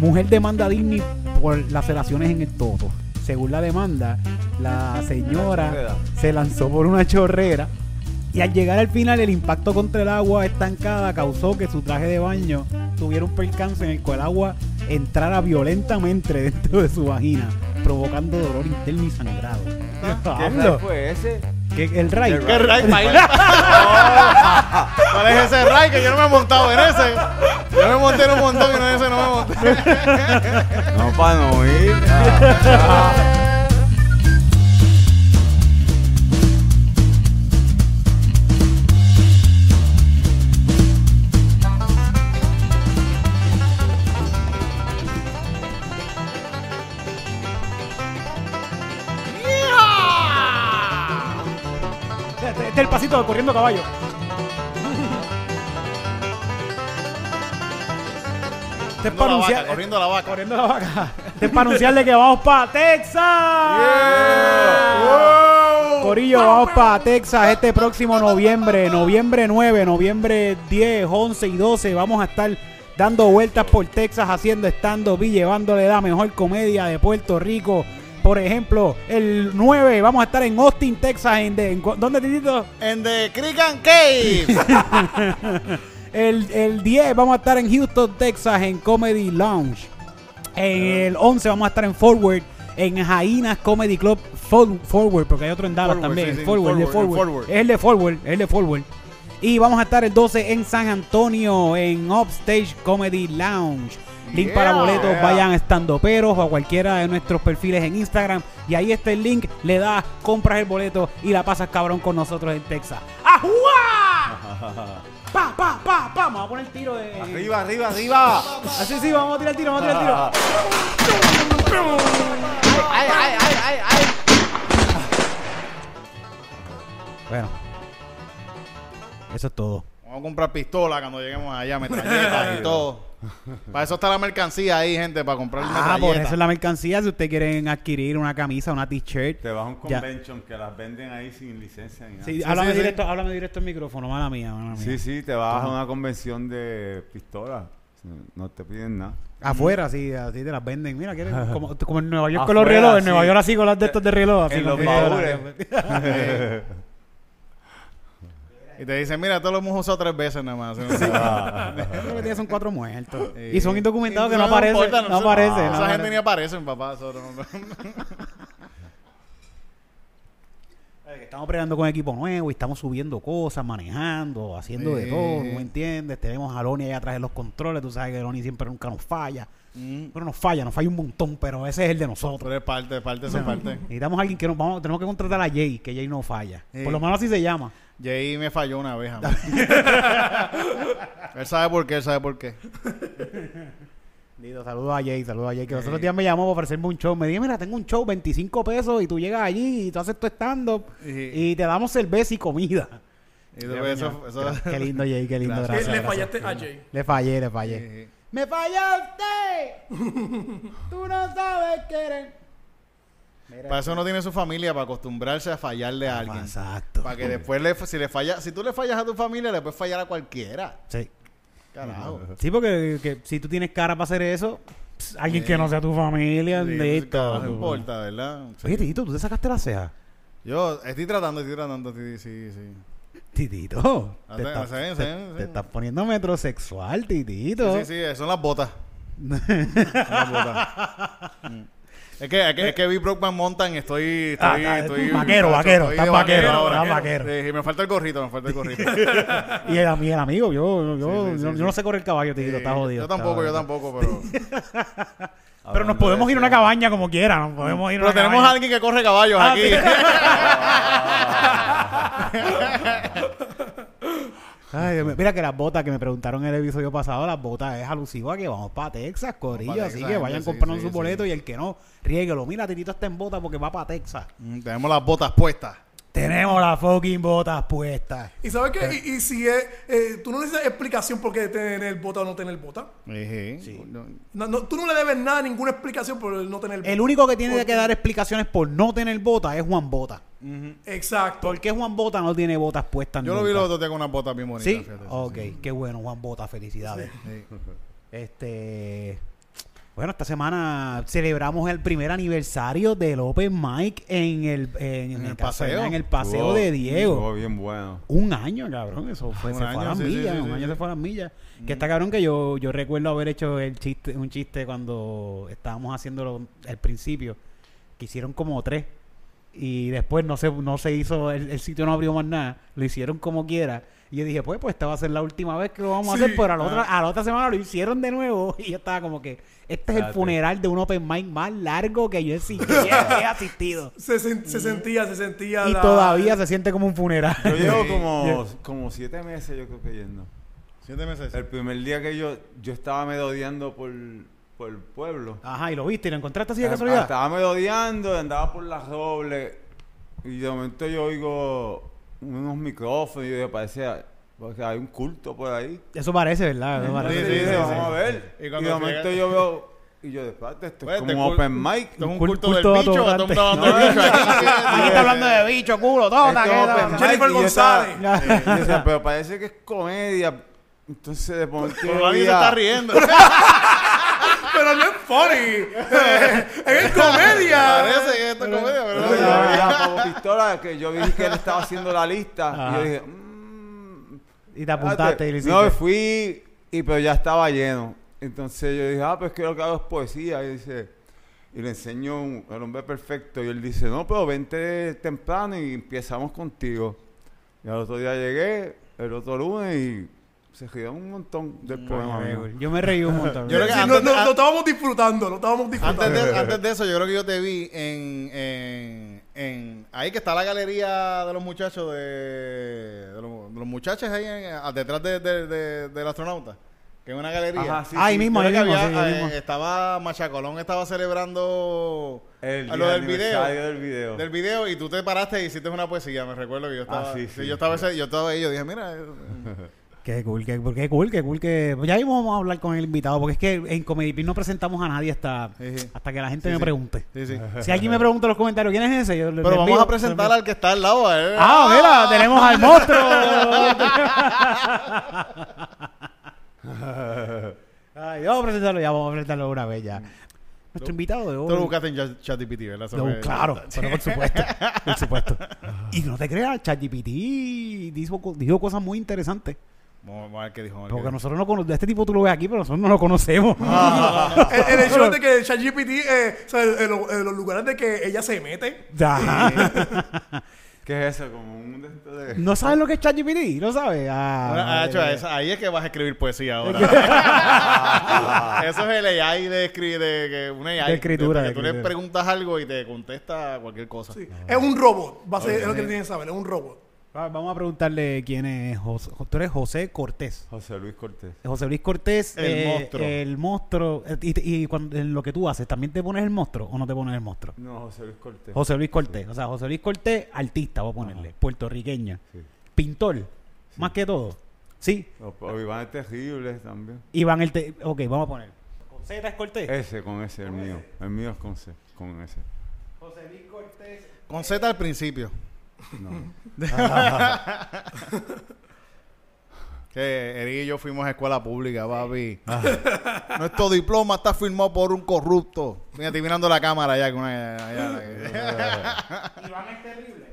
Mujer demanda a Disney por laceraciones en el toto. Según la demanda, la señora se lanzó por una chorrera y al llegar al final el impacto contra el agua estancada causó que su traje de baño tuviera un percance en el cual el agua entrara violentamente dentro de su vagina, provocando dolor interno y sangrado. ¿Qué Hablo. ride fue ese? ¿Qué- el ray. El ¿Qué ray baila? ¿Cuál es ese ray que yo no me he montado en ese? Yo me monté en un montón y en ese no me monté. No, para no ir. Ah, corriendo caballo. Este es Corriendo para la anunciar, vaca, corriendo la vaca. corriendo la vaca. Este es para anunciarle que vamos para Texas. Corillo, vamos para Texas este próximo noviembre, noviembre 9, noviembre 10, 11 y 12. Vamos a estar dando vueltas por Texas haciendo stand-up y llevándole la mejor comedia de Puerto Rico. Por ejemplo, el 9 vamos a estar en Austin, Texas. ¿En, de- en ¿Dónde, Titito? En The Creek and Cave. El, el 10 vamos a estar en Houston, Texas, en Comedy Lounge. En el 11 vamos a estar en Forward, en Jainas Comedy Club For- Forward, porque hay otro en Dallas Forward, también. sí, sí, Forward, el de Forward, el Forward. Forward. Es el de Forward, es el de Forward. Y vamos a estar el 12 en San Antonio, en Upstage Comedy Lounge. Link Yeah. para boletos, Yeah. vayan estando peros o a cualquiera de nuestros perfiles en Instagram. Y ahí está el link, le das, compras el boleto y la pasas cabrón con nosotros en Texas. ¡Ajua! Pa, pa, pa, pa. Vamos a poner el tiro de. Arriba, arriba, arriba. Así sí, vamos a tirar el tiro, vamos a tirar el tiro. Ay, ay, ay, ay, ay. Bueno. Eso es todo. Vamos a comprar pistola cuando lleguemos allá, metralletas y todo. Para eso está la mercancía ahí, gente, para comprar Ah, por eso es la mercancía. Si ustedes quieren adquirir una camisa, una t-shirt. Te vas a un Ya. convention que las venden ahí sin licencia ni nada. Sí, Sí, háblame, sí, sí. directo, háblame directo al micrófono, mala mía, mala mía. Sí, sí, te vas a una convención de pistolas. No te piden nada. Afuera, sí, así te las venden. Mira, ¿quieres? Como, como en Nueva York con los relojes. En sí. Nueva York así con las de estos de reloj. Así En los baúles. Y te dicen, mira, todos lo hemos usado tres veces nada más. Ah. Que tiene son cuatro muertos. Sí. Y son indocumentados que no aparecen. No aparecen. Esa no gente aparecen. ni aparecen, papá. eso no- Estamos peleando con equipo nuevo y estamos subiendo cosas, manejando, haciendo de todo, ¿no me entiendes? Tenemos a Loni ahí atrás de los controles, tú sabes que Loni siempre nunca nos falla. Mm. Bueno, nos falla, nos falla un montón, pero ese es el de nosotros. Pero es parte, parte, eso es parte. Necesitamos a alguien que nos vamos, tenemos que contratar a Jay, que Jay no falla. Sí. Por lo menos así se llama. Jay me falló una vez. él sabe por qué, él sabe por qué. Saludos a Jay, saludos a Jay, que los otros días me llamó para ofrecerme un show. Me dijo, mira, tengo un show, 25 pesos, y tú llegas allí y tú haces tu stand-up Y- y te damos cerveza y comida. Y después eso, eso- Qué lindo, Jay, qué lindo. Gracias. Gracias, le gracias. fallaste a Jay. Le fallé, le fallé. Sí. ¡Me fallaste! Tú no sabes querer. Mira, Para eso uno tiene su familia, para acostumbrarse a fallarle a alguien. Exacto. Para que después, le, si le falla, si tú le fallas a tu familia, le puedes fallar a cualquiera. Sí. Carajo. Sí, porque que si tú tienes cara para hacer eso, pss, alguien que no sea tu familia, Sí. No importa, ¿verdad? Sí. Oye, Titito, ¿tú te sacaste la ceja? Yo estoy tratando, estoy tratando, sí, sí, sí. Titito. Ah, Te, sí, estás- sí, te- sí, te estás poniendo metrosexual, Titito. Sí, sí, sí, son las botas. Son las botas. Mm. Es que, es que, es que vi Brokeman Mountain, estoy, Ah, estoy, ah, estoy vaquero, muchacho, vaquero, estoy estás de vaquero, ahora. estás vaquero. Sí, me falta el gorrito, me falta el gorrito. Y el, el amigo, yo, yo, Sí, sí, yo, no sé correr caballo, Titito, Sí, está jodido. Yo tampoco, yo tampoco, pero. Pero nos podemos ir a una cabaña como quiera, nos podemos ir a Pero una tenemos cabaña. a alguien que corre caballos Ah, aquí. Ay, Dios mío. Mira que las botas que me preguntaron en el episodio pasado, las botas es alusivo a que vamos para Texas, Corillo. así Texas, que vayan sí, comprando sí, su sí. boleto y el que no, riéguelo. Mira, Titito está en bota porque va para Texas. Mm, tenemos las botas puestas. Tenemos las fucking botas puestas. ¿Y sabes qué? Y, y si es, eh, tú no necesitas explicación por qué tener bota o no tener bota. Sí. No, No, no, tú no le debes nada, ninguna explicación por no tener bota. El único que tiene que dar explicaciones por no tener bota es Juan Bota. Exacto. ¿Por qué Juan Bota no tiene botas puestas Yo lo vi nunca? los otros días con unas botas bien bonitas. ¿Sí? fíjate, ok, qué bueno, Juan Bota, felicidades. sí. Este. Bueno, esta semana celebramos el primer aniversario del Open Mic en el, en, En el paseo. En el paseo de Diego. Estuvo bien bueno. Un año, cabrón. Eso fue, Un se año, fue a las sí, millas. sí, un sí, año se fue a las millas. Que está cabrón que yo, yo recuerdo haber hecho el chiste, un chiste cuando estábamos haciéndolo al principio. Que hicieron como tres. Y después no se, no se hizo, el, el sitio no abrió más nada. Lo hicieron como quiera. Y yo dije, pues, pues esta va a ser la última vez que lo vamos a hacer. Pero a la, otra, a la otra semana lo hicieron de nuevo. Y yo estaba como que, este es el funeral de un open mic más largo que yo he, he asistido. Se, sen- se sentía, se sentía. Y la- todavía se siente como un funeral. Yo llevo como, como siete meses, yo creo que yendo. Siete meses. El primer día que yo, yo estaba merodeando por, por el pueblo. Ajá, y lo viste y lo encontraste así de Ah, casualidad. Estaba merodeando, andaba por las robles. Y de momento yo oigo unos micrófonos y yo parece porque hay un culto por ahí. Eso parece, ¿verdad? Eso parece. Sí, dije, sí, vamos sí. a ver. Y de momento llega- yo veo, y yo después, esto Pues, es como este un cul- open mic. Esto es un Cul- culto, culto del bicho. bicho aquí. Aquí está hablando de bicho, culo, tota, Jennifer González. pero parece que es comedia. Entonces de momento Pero nadie se está riendo. Pero no es funny. es comedia. Parece que esto es comedia, pero Yo no. veía como pistola que yo vi que él estaba haciendo la lista. Ajá. Y yo dije, mmm, Y te apuntaste y lo hiciste. No, fui, y pero ya estaba lleno. Entonces yo dije, ah, pues que lo que hago es poesía. Y dice, y le enseño un, el hombre perfecto. Y él dice, no, pero vente temprano y empezamos contigo. Y al otro día llegué, el otro lunes, y se rieron un montón del poema. mío. Yo me reí un montón. Yo creo que Sí, antes no, de- no, lo estábamos disfrutando, lo estábamos disfrutando. Antes de, antes de eso, yo creo que yo te vi en, en, en- ahí que está la galería de los muchachos de, de los, de los muchachos ahí en- a- detrás de, de- de- del astronauta, que es una galería. Ajá, sí, Ahí sí. mismo, ahí mismo, había, sí, ahí eh, mismo. estaba Machacolón estaba celebrando El lo del video, del video. del video y tú te paraste y hiciste una poesía, me recuerdo que yo estaba, Ah, sí, sí, sí. yo estaba ese- yo estaba ahí, yo dije, mira, eh, Qué cool, qué, qué cool, qué cool que... Ya mismo vamos a hablar con el invitado, porque es que en Comedy no presentamos a nadie hasta, Sí, hasta que la gente Sí, me sí. pregunte. Si alguien me pregunta en los comentarios, ¿quién es ese? Yo le- Pero vamos envío- a presentar al que está al lado, él. Ah, mira, tenemos al monstruo. Ay, vamos a presentarlo ya, vamos a presentarlo una vez ya. Nuestro invitado de hoy. Tú lo buscaste en Chat- ChatGPT, ¿verdad? Eso No, claro, pero por supuesto, por supuesto. Y no te creas, ChatGPT dijo, dijo cosas muy interesantes. Vamos a ver qué dijo. Porque qué dijo. nosotros no conocemos, este tipo tú lo ves aquí, pero nosotros no lo conocemos. En, en el show de que ChatGPT, eh, o sea, los- lugares de que ella se mete. Ajá. ¿Qué es eso? Como un de estos de... ¿No sabes lo que es ChatGPT? ¿No sabes? Ah, ah, ahí es que vas a escribir poesía ahora. Eso es el AI de escribir, de, que una AI. De escritura, que de tú le preguntas algo y te contesta cualquier cosa. Sí. Es un robot. Va a ser, es lo que tienen que saber, es un robot. Vamos a preguntarle quién es José. Tú eres José Cortés. José Luis Cortés. José Luis Cortés. El eh, monstruo. El monstruo. Y, y cuando, en lo que tú haces, ¿también te pones el monstruo o no te pones el monstruo? No, José Luis Cortés. José Luis Cortés. O sea, José Luis Cortés, artista, voy a ponerle. Puertorriqueño. Sí. Pintor. Más que todo. Sí. O, o Iván es terrible también. Iván el... Te ok, vamos a poner. ¿Con Z es Cortés? Ese con ese, el mío. El mío es con, C, con ese. José Luis Cortés. Con Z al principio. No. Que Eric y yo fuimos a escuela pública, papi. Nuestro diploma está firmado por un corrupto. Mira, estoy mirando la cámara allá. Con una, Iván el terrible.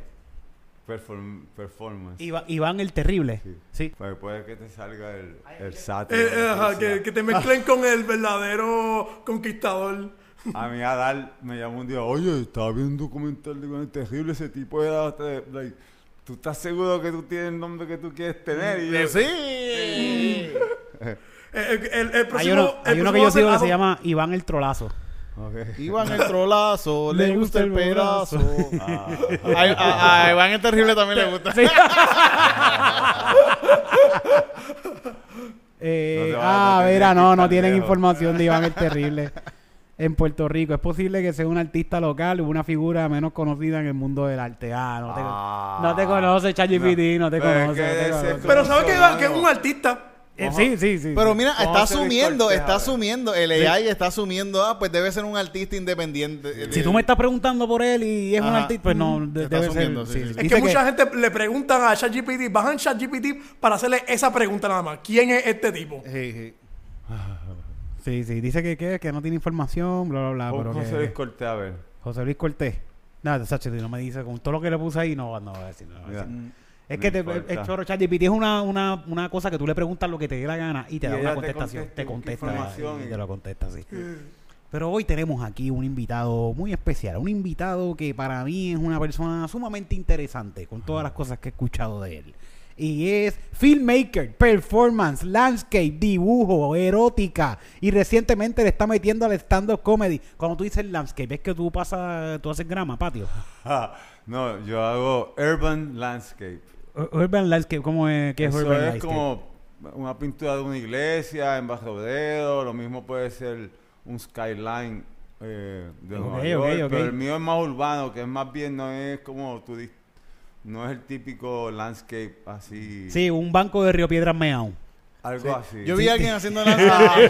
Perform- performance. Iva- Iván el terrible. Sí. Sí. Pues puede que te salga el, el SAT. Eh, eh, ajá, que, que te mezclen con el verdadero conquistador. A mí Adal me llamó un día, oye, estaba viendo un documental de Iván el Terrible, ese tipo era... like, ¿Tú estás seguro que tú tienes el nombre que tú quieres tener? Y yo, sí. Eh, El, el- el próximo, Hay uno, el hay uno próximo que yo sigo que se llama Iván el Trolazo. Ok. Iván el trolazo, le, Le gusta el gusta el pedazo. Ah. A, a- a Iván el terrible también le gusta. Sí. Eh, No ah, mira, no, no tienen información de Iván el Terrible en Puerto Rico. Es posible que sea un artista local o una figura menos conocida en el mundo del arte. Ah, no te, Ah. no te conoce, ChatGPT, no, te Pero es conoce. no te conoce. Pero ¿sabes que, que es un artista? Eh, sí, sí, sí. Pero mira, ¿Cómo está asumiendo, está asumiendo, el AI está asumiendo, ah, pues debe ser un artista independiente. si tú me estás preguntando por él y es un artista, pues no, de- Está debe asumiendo, ser. sí, sí, sí. Es que mucha gente le preguntan a ChatGPT, bajan ChatGPT para hacerle esa pregunta nada más. ¿Quién es este tipo? Sí, sí. Sí, sí. Dice que, que, que no tiene información, bla, bla, bla. Pero José que- Luis Cortés, a ver. José Luis Cortés. Nada, Sacho, no me dice, con todo lo que le puse ahí, no, no va a decir. no va a Mira. decir. Es No que te, el choro ChatGPT es una, una, una cosa que tú le preguntas lo que te dé la gana y te Y da una te contestación. contesta Te contesta información y y- te lo contesta, sí. Pero hoy tenemos aquí un invitado muy especial, un invitado que para mí es una persona sumamente interesante con todas las cosas que he escuchado de él. Y es filmmaker, performance, landscape, dibujo, erótica. Y recientemente le está metiendo al stand-up comedy. Cuando tú dices landscape, es que tú pasas, tú haces grama, patio. no, yo hago urban landscape. Ur- Urban landscape, ¿cómo es? ¿Qué es Eso urban es landscape? como una pintura de una iglesia en Bajo Rodeo, lo mismo puede ser un skyline eh, de Ok, Nueva York, pero el mío es más urbano, que es más bien, no es como di- no es el típico landscape así, Sí, un banco de Río Piedras Meao. algo así. Yo vi a alguien haciendo landscape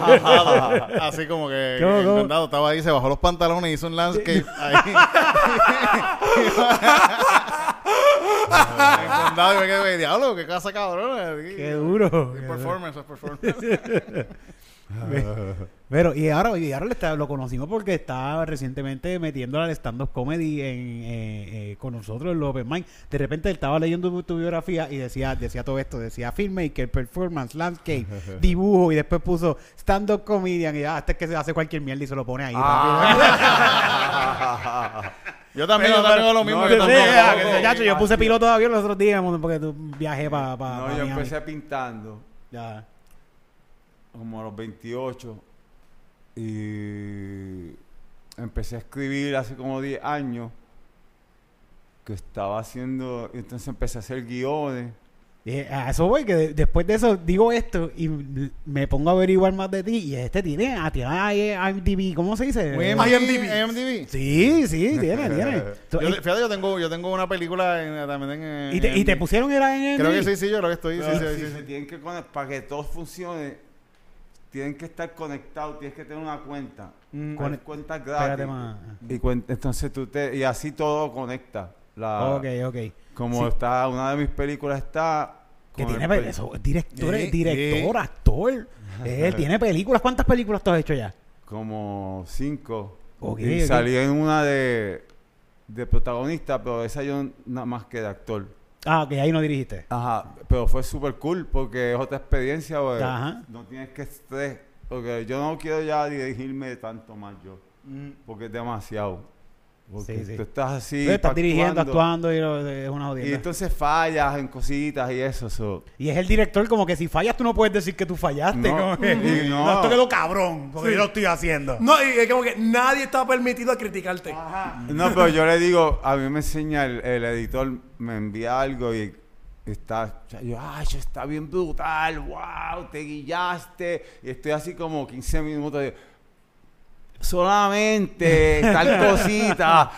así como que ¿Cómo, que cómo? encondado, estaba ahí, se bajó los pantalones y hizo un landscape ahí. Encondado y me quedé, diablo, qué casa cabrón. Qué duro. Es performance, es performance. Pero, y ahora, y ahora está- lo conocimos porque estaba recientemente metiendo al stand-up comedy en, eh, eh, con nosotros en los Open Mind. De repente él estaba leyendo tu, tu biografía y decía, decía todo esto, decía filmmaker, performance, landscape, dibujo y después puso stand-up comedian y ah, este es que se hace cualquier mierda y se lo pone ahí. Ah. Yo también, Pero, yo también pero- lo mismo. no, yo Sí, que, chacho, yo puse piloto de avión los otros días porque tú viajé para pa, no, pa yo Miami. empecé pintando Ya. como a los 28 y empecé a escribir hace como 10 años que estaba haciendo, y entonces empecé a hacer guiones. Dije, a eso voy, que de- después de eso digo esto y me pongo a averiguar más de ti y este tiene, ah, tiene ahí IMDb, ¿cómo se dice? Eh, IMDb. IMDb. IMDb. Sí, sí, tiene, tiene. Yo, fíjate, yo tengo, yo tengo una película en, también en, y te, y te en- pusieron era en Creo que IMDb? sí, sí, yo creo que estoy. Sí, Pero sí, si sí, se sí. tienen que conect- para que todo funcione, tienen que estar conectados, tienes que tener una cuenta. Mm. Conect- cuentas gratis. Y cuen- entonces tú te, y así todo conecta. La, Ok, ok. Como Sí. está, una de mis películas está. Que con tiene pe- eso, director, Sí, director, sí. actor. Él tiene películas. ¿Cuántas películas tú has hecho ya? como cinco. Ok, y salí en una de, de protagonista, pero esa yo nada más que de actor. Ah, ok, ahí no dirigiste. Ajá, pero fue súper cool porque es otra experiencia, güey. Ajá. No tienes que estrés. Porque yo no quiero ya dirigirme tanto más yo. Mm. Porque es demasiado. Porque Sí, sí. tú estás así. Tú estás dirigiendo, actuando, y lo- es una Y jodienda. entonces fallas en cositas y eso. so. Y es el director como que si fallas tú no puedes decir que tú fallaste. No, como que, y no. esto quedó cabrón porque Sí. yo lo estoy haciendo. No, y es como que nadie está permitido a criticarte. No, pero yo le digo, a mí me enseña el, el editor, me envía algo y está, yo, ay, está bien brutal, wow, te guillaste. Y estoy así como 15 minutos de, solamente tal cosita.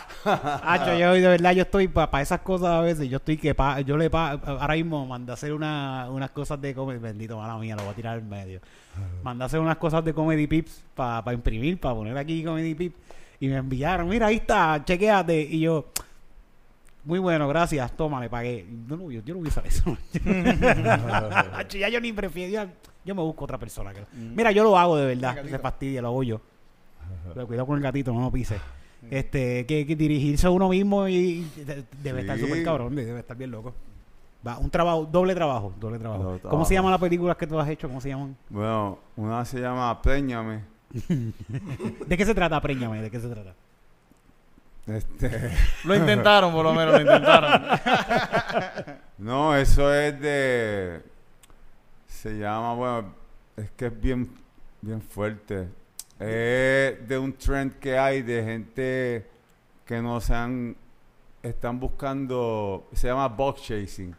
Hacho, yo de verdad yo estoy para esas cosas a veces, yo estoy que pa- yo le pa- ahora mismo mandé a hacer una, unas cosas de comedy, bendito mala mía, lo voy a tirar en medio. Mandé a hacer unas cosas de comedy pips para imprimir, para poner aquí comedy pips y me enviaron, mira ahí está, chequeate y yo muy bueno, gracias, toma, le pagué. No, no, yo, yo no voy a usar eso. Hacho, ya yo ni prefiero, yo me busco otra persona. que- Mira, yo lo hago de verdad, se fastidia, lo hago yo. Pero cuidado con el gatito, no lo pise. Este, que, que dirigirse a uno mismo y, y de- debe estar súper cabrón, debe estar bien loco. Va, un trabajo, doble trabajo, doble trabajo. Doble ¿Cómo trabajo. se llaman las películas que tú has hecho? ¿Cómo se llaman? Bueno, una se llama Préñame. ¿De qué se trata? Préñame, ¿de qué se trata? Este, Lo intentaron, por lo menos, lo intentaron. no, eso es de, se llama, bueno, es que es bien, bien fuerte. Es de un trend que hay de gente que no se han, están buscando, se llama box chasing.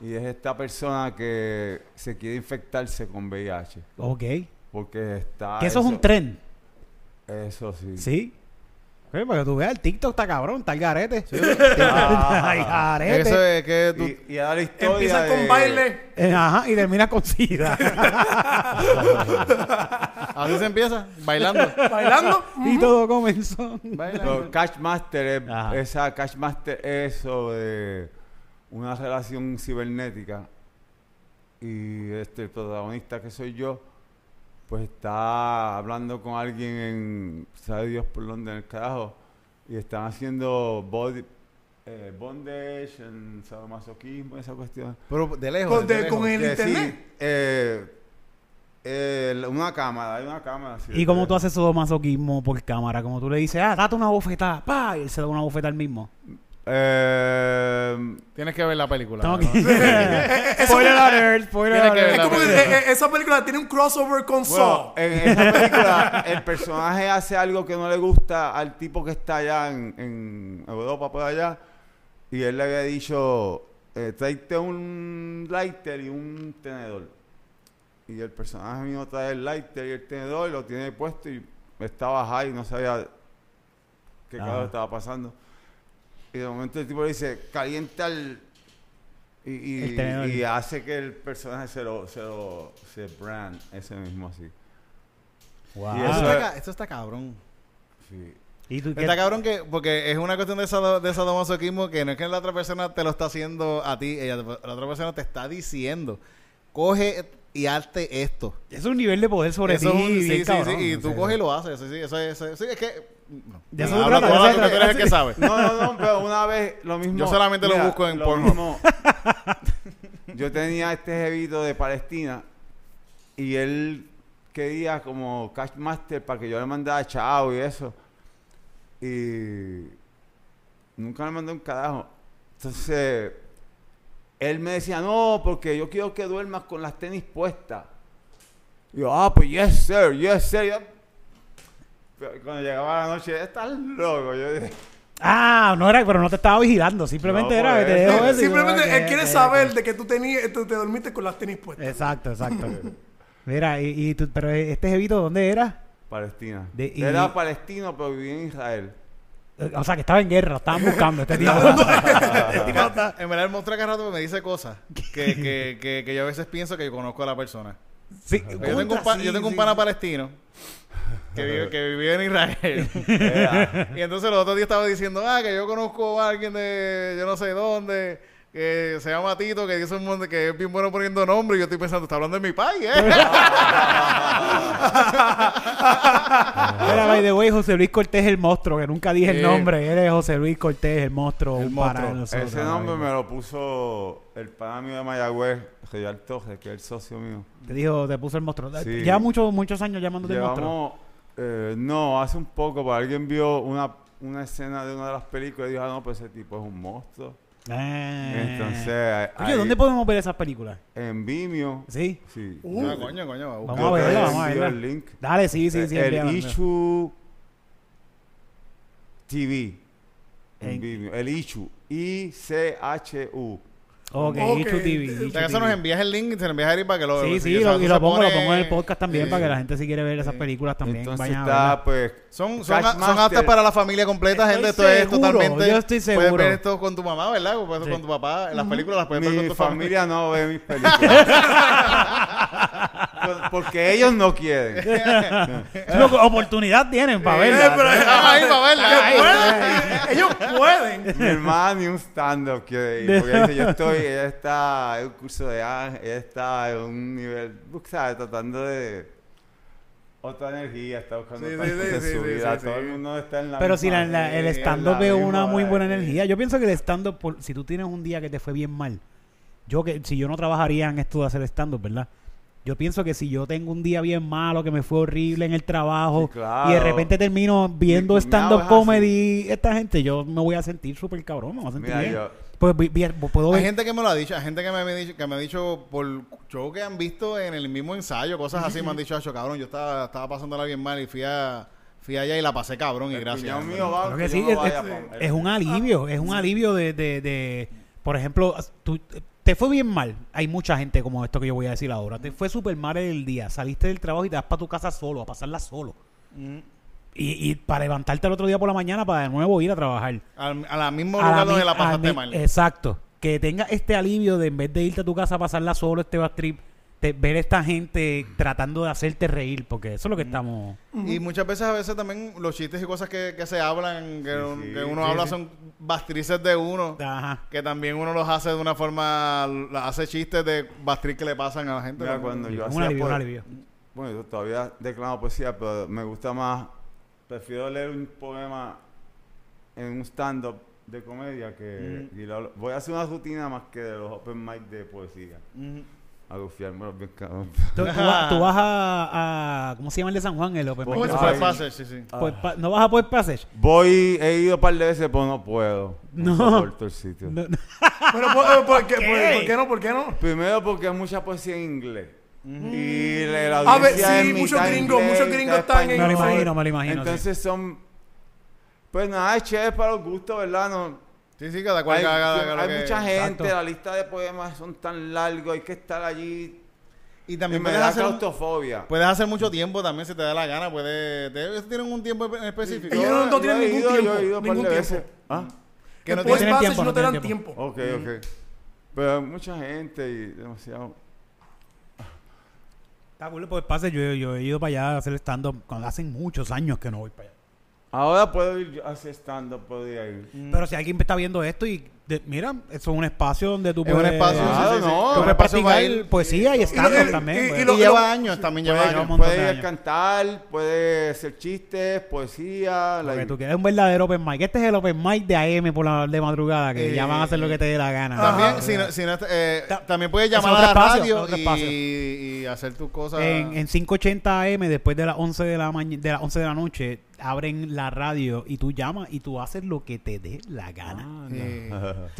Y es esta persona que se quiere infectarse con VIH. Ok. Porque está... que eso es un tren, Eso sí. ¿sí? Sí, porque tú veas, el TikTok está cabrón, está el garete. Ah. Ay, garete. Eso es que tú. Y, y ahora la historia Empiezas con baile. Eh, Ajá, y termina con sida. Así se empieza, bailando. Bailando. y todo comenzó. bailando. Pero Catch Master es, Ajá. esa es sobre una relación cibernética y este el protagonista que soy yo pues está hablando con alguien en, sabe Dios por dónde, en el carajo, y están haciendo body, eh, bondage, en sadomasoquismo, esa cuestión. Pero de lejos. Con, de de- lejos. con el Que sí, internet. eh, eh, una cámara, hay una cámara. sí, ¿Y cómo de- tú haces eso masoquismo por cámara? Como tú le dices, ah, date una bofetada, pa, y él se da una bofetada al mismo. Eh, Tienes que ver la película. Tengo ¿no? que... spoiler alert, spoiler Tiene que ver alert. Es como que película. eh, eh, esa película tiene un crossover con Bueno, Saw. en esa película el personaje hace algo que no le gusta al tipo que está allá en, en Europa por allá y él le había dicho eh, tráete un lighter y un tenedor y el personaje mío trae el lighter y el tenedor y lo tiene puesto y estaba high no sabía qué carajo estaba pasando y de momento el tipo le dice calienta el y, y- El tenedor. y hace que el personaje se lo se lo se brand ese mismo así Wow. Y Eso está, esto está cabrón. sí ¿Y tú qué? Está cabrón que, porque es una cuestión de, sado- de sadomasoquismo que no es que la otra persona te lo está haciendo a ti, ella, la otra persona te está diciendo, coge y hazte esto. Es un nivel de poder sobre Eso ti. es un- sí, sí, cabrón. sí, y tú coges y lo haces. Sí, sí, eso es, eso es- sí, es que... no. De eso Habla se tú, trata, eso tú, que tú eres el que sabe. no no no pero una vez lo mismo Yo solamente lo busco en mismo, yo tenía este jevito de Palestina y él quería como cash master para que yo le mandara chao y eso y nunca me mandó un carajo entonces él me decía no porque yo quiero que duermas con las tenis puestas y yo ah pues yes sir yes sir Yo- pero cuando llegaba la noche estás loco yo dije Ah, no era, pero no te estaba vigilando. Simplemente No, era que te eso. Simplemente como él que- quiere saber de que tú, tenías, tú te dormiste con las tenis puestas. Exacto, exacto. Mira, y, y tú, pero este jevito, ¿dónde era? Palestina. De- y- Era palestino, pero vivía en Israel. O sea, que estaba en guerra, lo estaban buscando. Este tipo. Este En verdad, el monstruo cada rato me dice cosas que, que, que, que yo a veces pienso que yo conozco a la persona. Sí, Yo tengo un, contra, pa- sí, yo tengo un pana sí. palestino que vive, que vive en Israel. Y entonces los otros días estaba diciendo, ah, que yo conozco a alguien de yo no sé dónde, que se llama Tito, que dice un montón, que es bien bueno poniendo nombre. Y yo estoy pensando, está hablando de mi país, ¿eh? Mira, by the way, José Luis Cortés el monstruo, que nunca dije el nombre. Él es José Luis Cortés el monstruo. El un monstruo. nosotros, Ese nombre ¿no? me lo puso el pana mío de Mayagüez, Real Torres, que es el socio mío. Te dijo, te puso el monstruo. Sí. Ya muchos, muchos años llamándote el monstruo. Eh, no, hace un poco, pero alguien vio una, una escena de una de las películas y dijo, ah, no, pues ese tipo es un monstruo. Eh. Entonces, Oye, ¿dónde podemos ver esas películas? En Vimeo, ¿Sí? sí. Uh. Ah, coño, coño. Vamos a verla, vamos a verla. el link. Dale, sí, sí, sí. el. Issue TV. En En- Vimeo. El Issue. I-C-H-U. Ok, Ok. Ichu TV. O sea, que eso nos envías el link y se lo envías a Eric para que lo Sí, sí, lo, y lo pongo, lo pone- pongo en el podcast también Sí. para que la gente si quiere ver esas películas también Entonces vayan a está, verlas. pues... Son, son, son aptas para la familia completa, Estoy gente. Esto es seguro, totalmente. yo estoy Puedes seguro. ver esto con tu mamá, ¿verdad? O puedes Sí. con tu papá. Las películas las puedes ver con tu familia. familia no ve mis películas. Por- Porque ellos no quieren. Lo que oportunidad tienen para verla. pero- Estamos ahí para verla. Ay, Pueden. Ellos pueden. Mi hermana ni un stand-up quiere ir. Porque dice, yo estoy, ella está en un curso de ángel, ella está en un nivel, ¿sabes? Tratando de otra energía, está buscando Sí, sí, cosas sí, en su sí, sí, vida. sí, Todo el mundo está en la Pero si misma- la- la- el stand-up es una muy buena energía. Yo pienso que el stand-up, si tú tienes un día que te fue bien mal, yo que si yo no trabajaría en esto de hacer stand-up, ¿verdad? Yo pienso que si yo tengo un día bien malo, que me fue horrible en el trabajo, Sí, claro. y de repente termino viendo stand-up comedy, esta gente, yo me voy a sentir súper cabrón, me voy a sentir Mira, bien. yo, Pues vi- vi- puedo Hay gente que me lo ha dicho, hay gente que me, ha dicho, que me ha dicho por show que han visto en el mismo ensayo, cosas así, me han dicho, "Acho, cabrón, yo estaba, estaba pasándola bien mal y fui a fui allá y la pasé cabrón y el gracias. mío va, Creo que aunque sí, yo no es, vaya, es- pa- es un alivio, es un alivio de, de, de- por ejemplo, tú, te fue bien mal. Hay mucha gente como esto que yo voy a decir ahora. Te fue súper mal el día. Saliste del trabajo y te vas para tu casa solo, a pasarla solo. Mm. Y, y para levantarte el otro día por la mañana para de nuevo ir a trabajar. Al, a la mismo la lugar donde la pasaste mi- mal. Exacto. Que tenga este alivio de en vez de irte a tu casa a pasarla solo, este bad trip, te- ver esta gente tratando de hacerte reír, porque eso es lo que estamos... Y muchas veces, a veces también los chistes y cosas que, que se hablan, que, Sí, un- sí. que uno Sí, habla sí. son bastrices de uno, Ajá. que también uno los hace de una forma, hace chistes de bastris que le pasan a la gente. Mira, cuando yo Un hacía alivio, un por- alivio. bueno, yo todavía declamo poesía, pero me gusta más, prefiero leer un poema en un stand-up de comedia que y lo- voy a hacer una rutina más que de los open mic de poesía. A gufiarme bien cabrón. Tú, tú vas, tú vas a, a- ¿Cómo se llama el de San Juan? El Open Pues Mic. fue fácil, sí, sí. Pues pa- ¿No vas a poder Passage? Voy, he ido un par de veces, pero no puedo. No. soporto el sitio. No, no. Pero, ¿por, eh, por qué, ¿Qué? por- por qué no? ¿Por qué no? Primero porque hay mucha poesía en inglés. Y la, la A ver, sí, muchos gringos, muchos gringos están en- Me lo imagino, me lo imagino. sí. Entonces son... Pues nada, es chévere para los gustos, ¿verdad? No, Sí, sí, cada cual hay haga lo hay que- mucha gente, Exacto. la lista de poemas son tan largos, hay que estar allí. Y Y también me puedes da hacer, claustrofobia. puedes hacer mucho tiempo también si te da la gana. Puede, te- tienen un tiempo en específico. Ellos no- no tienen ningún ido, tiempo, Yo he ido ningún tiempo. veces. Ah, Que no tienen tiempo, no no te dan tiempo. ok, ok. Pero hay mucha gente y demasiado... Está cool por Passage. Yo, yo he ido para allá a hacer stand-up cuando hacen muchos años que no voy para allá. Ahora puedo ir yo a hacer stand-up, podría ir. Pero si alguien está viendo esto y de- mira, eso es un espacio donde tú Es un puedes, espacio, Claro, sí, sí. no. Un puedes espacio para practicar ir. poesía y stand-up y- también. y- pues. y lo- Y lleva años, también lleva Puede, lleva años. montón puede años. cantar, puede hacer chistes, poesía. Lo que like- tú quieres es un verdadero open mic. Este es el open mic de AM por la de madrugada, que Eh, ya van a hacer lo que te dé la gana. También, Ajá. si no, si no, eh, Ta- también puedes es llamar a otro la espacio, radio y, hacer tus cosas. En, en 580 AM, después de las 11 de la mañana, de las 11 de la noche, abren la radio y tú llamas y tú haces lo que te dé la gana. Ah, Sí.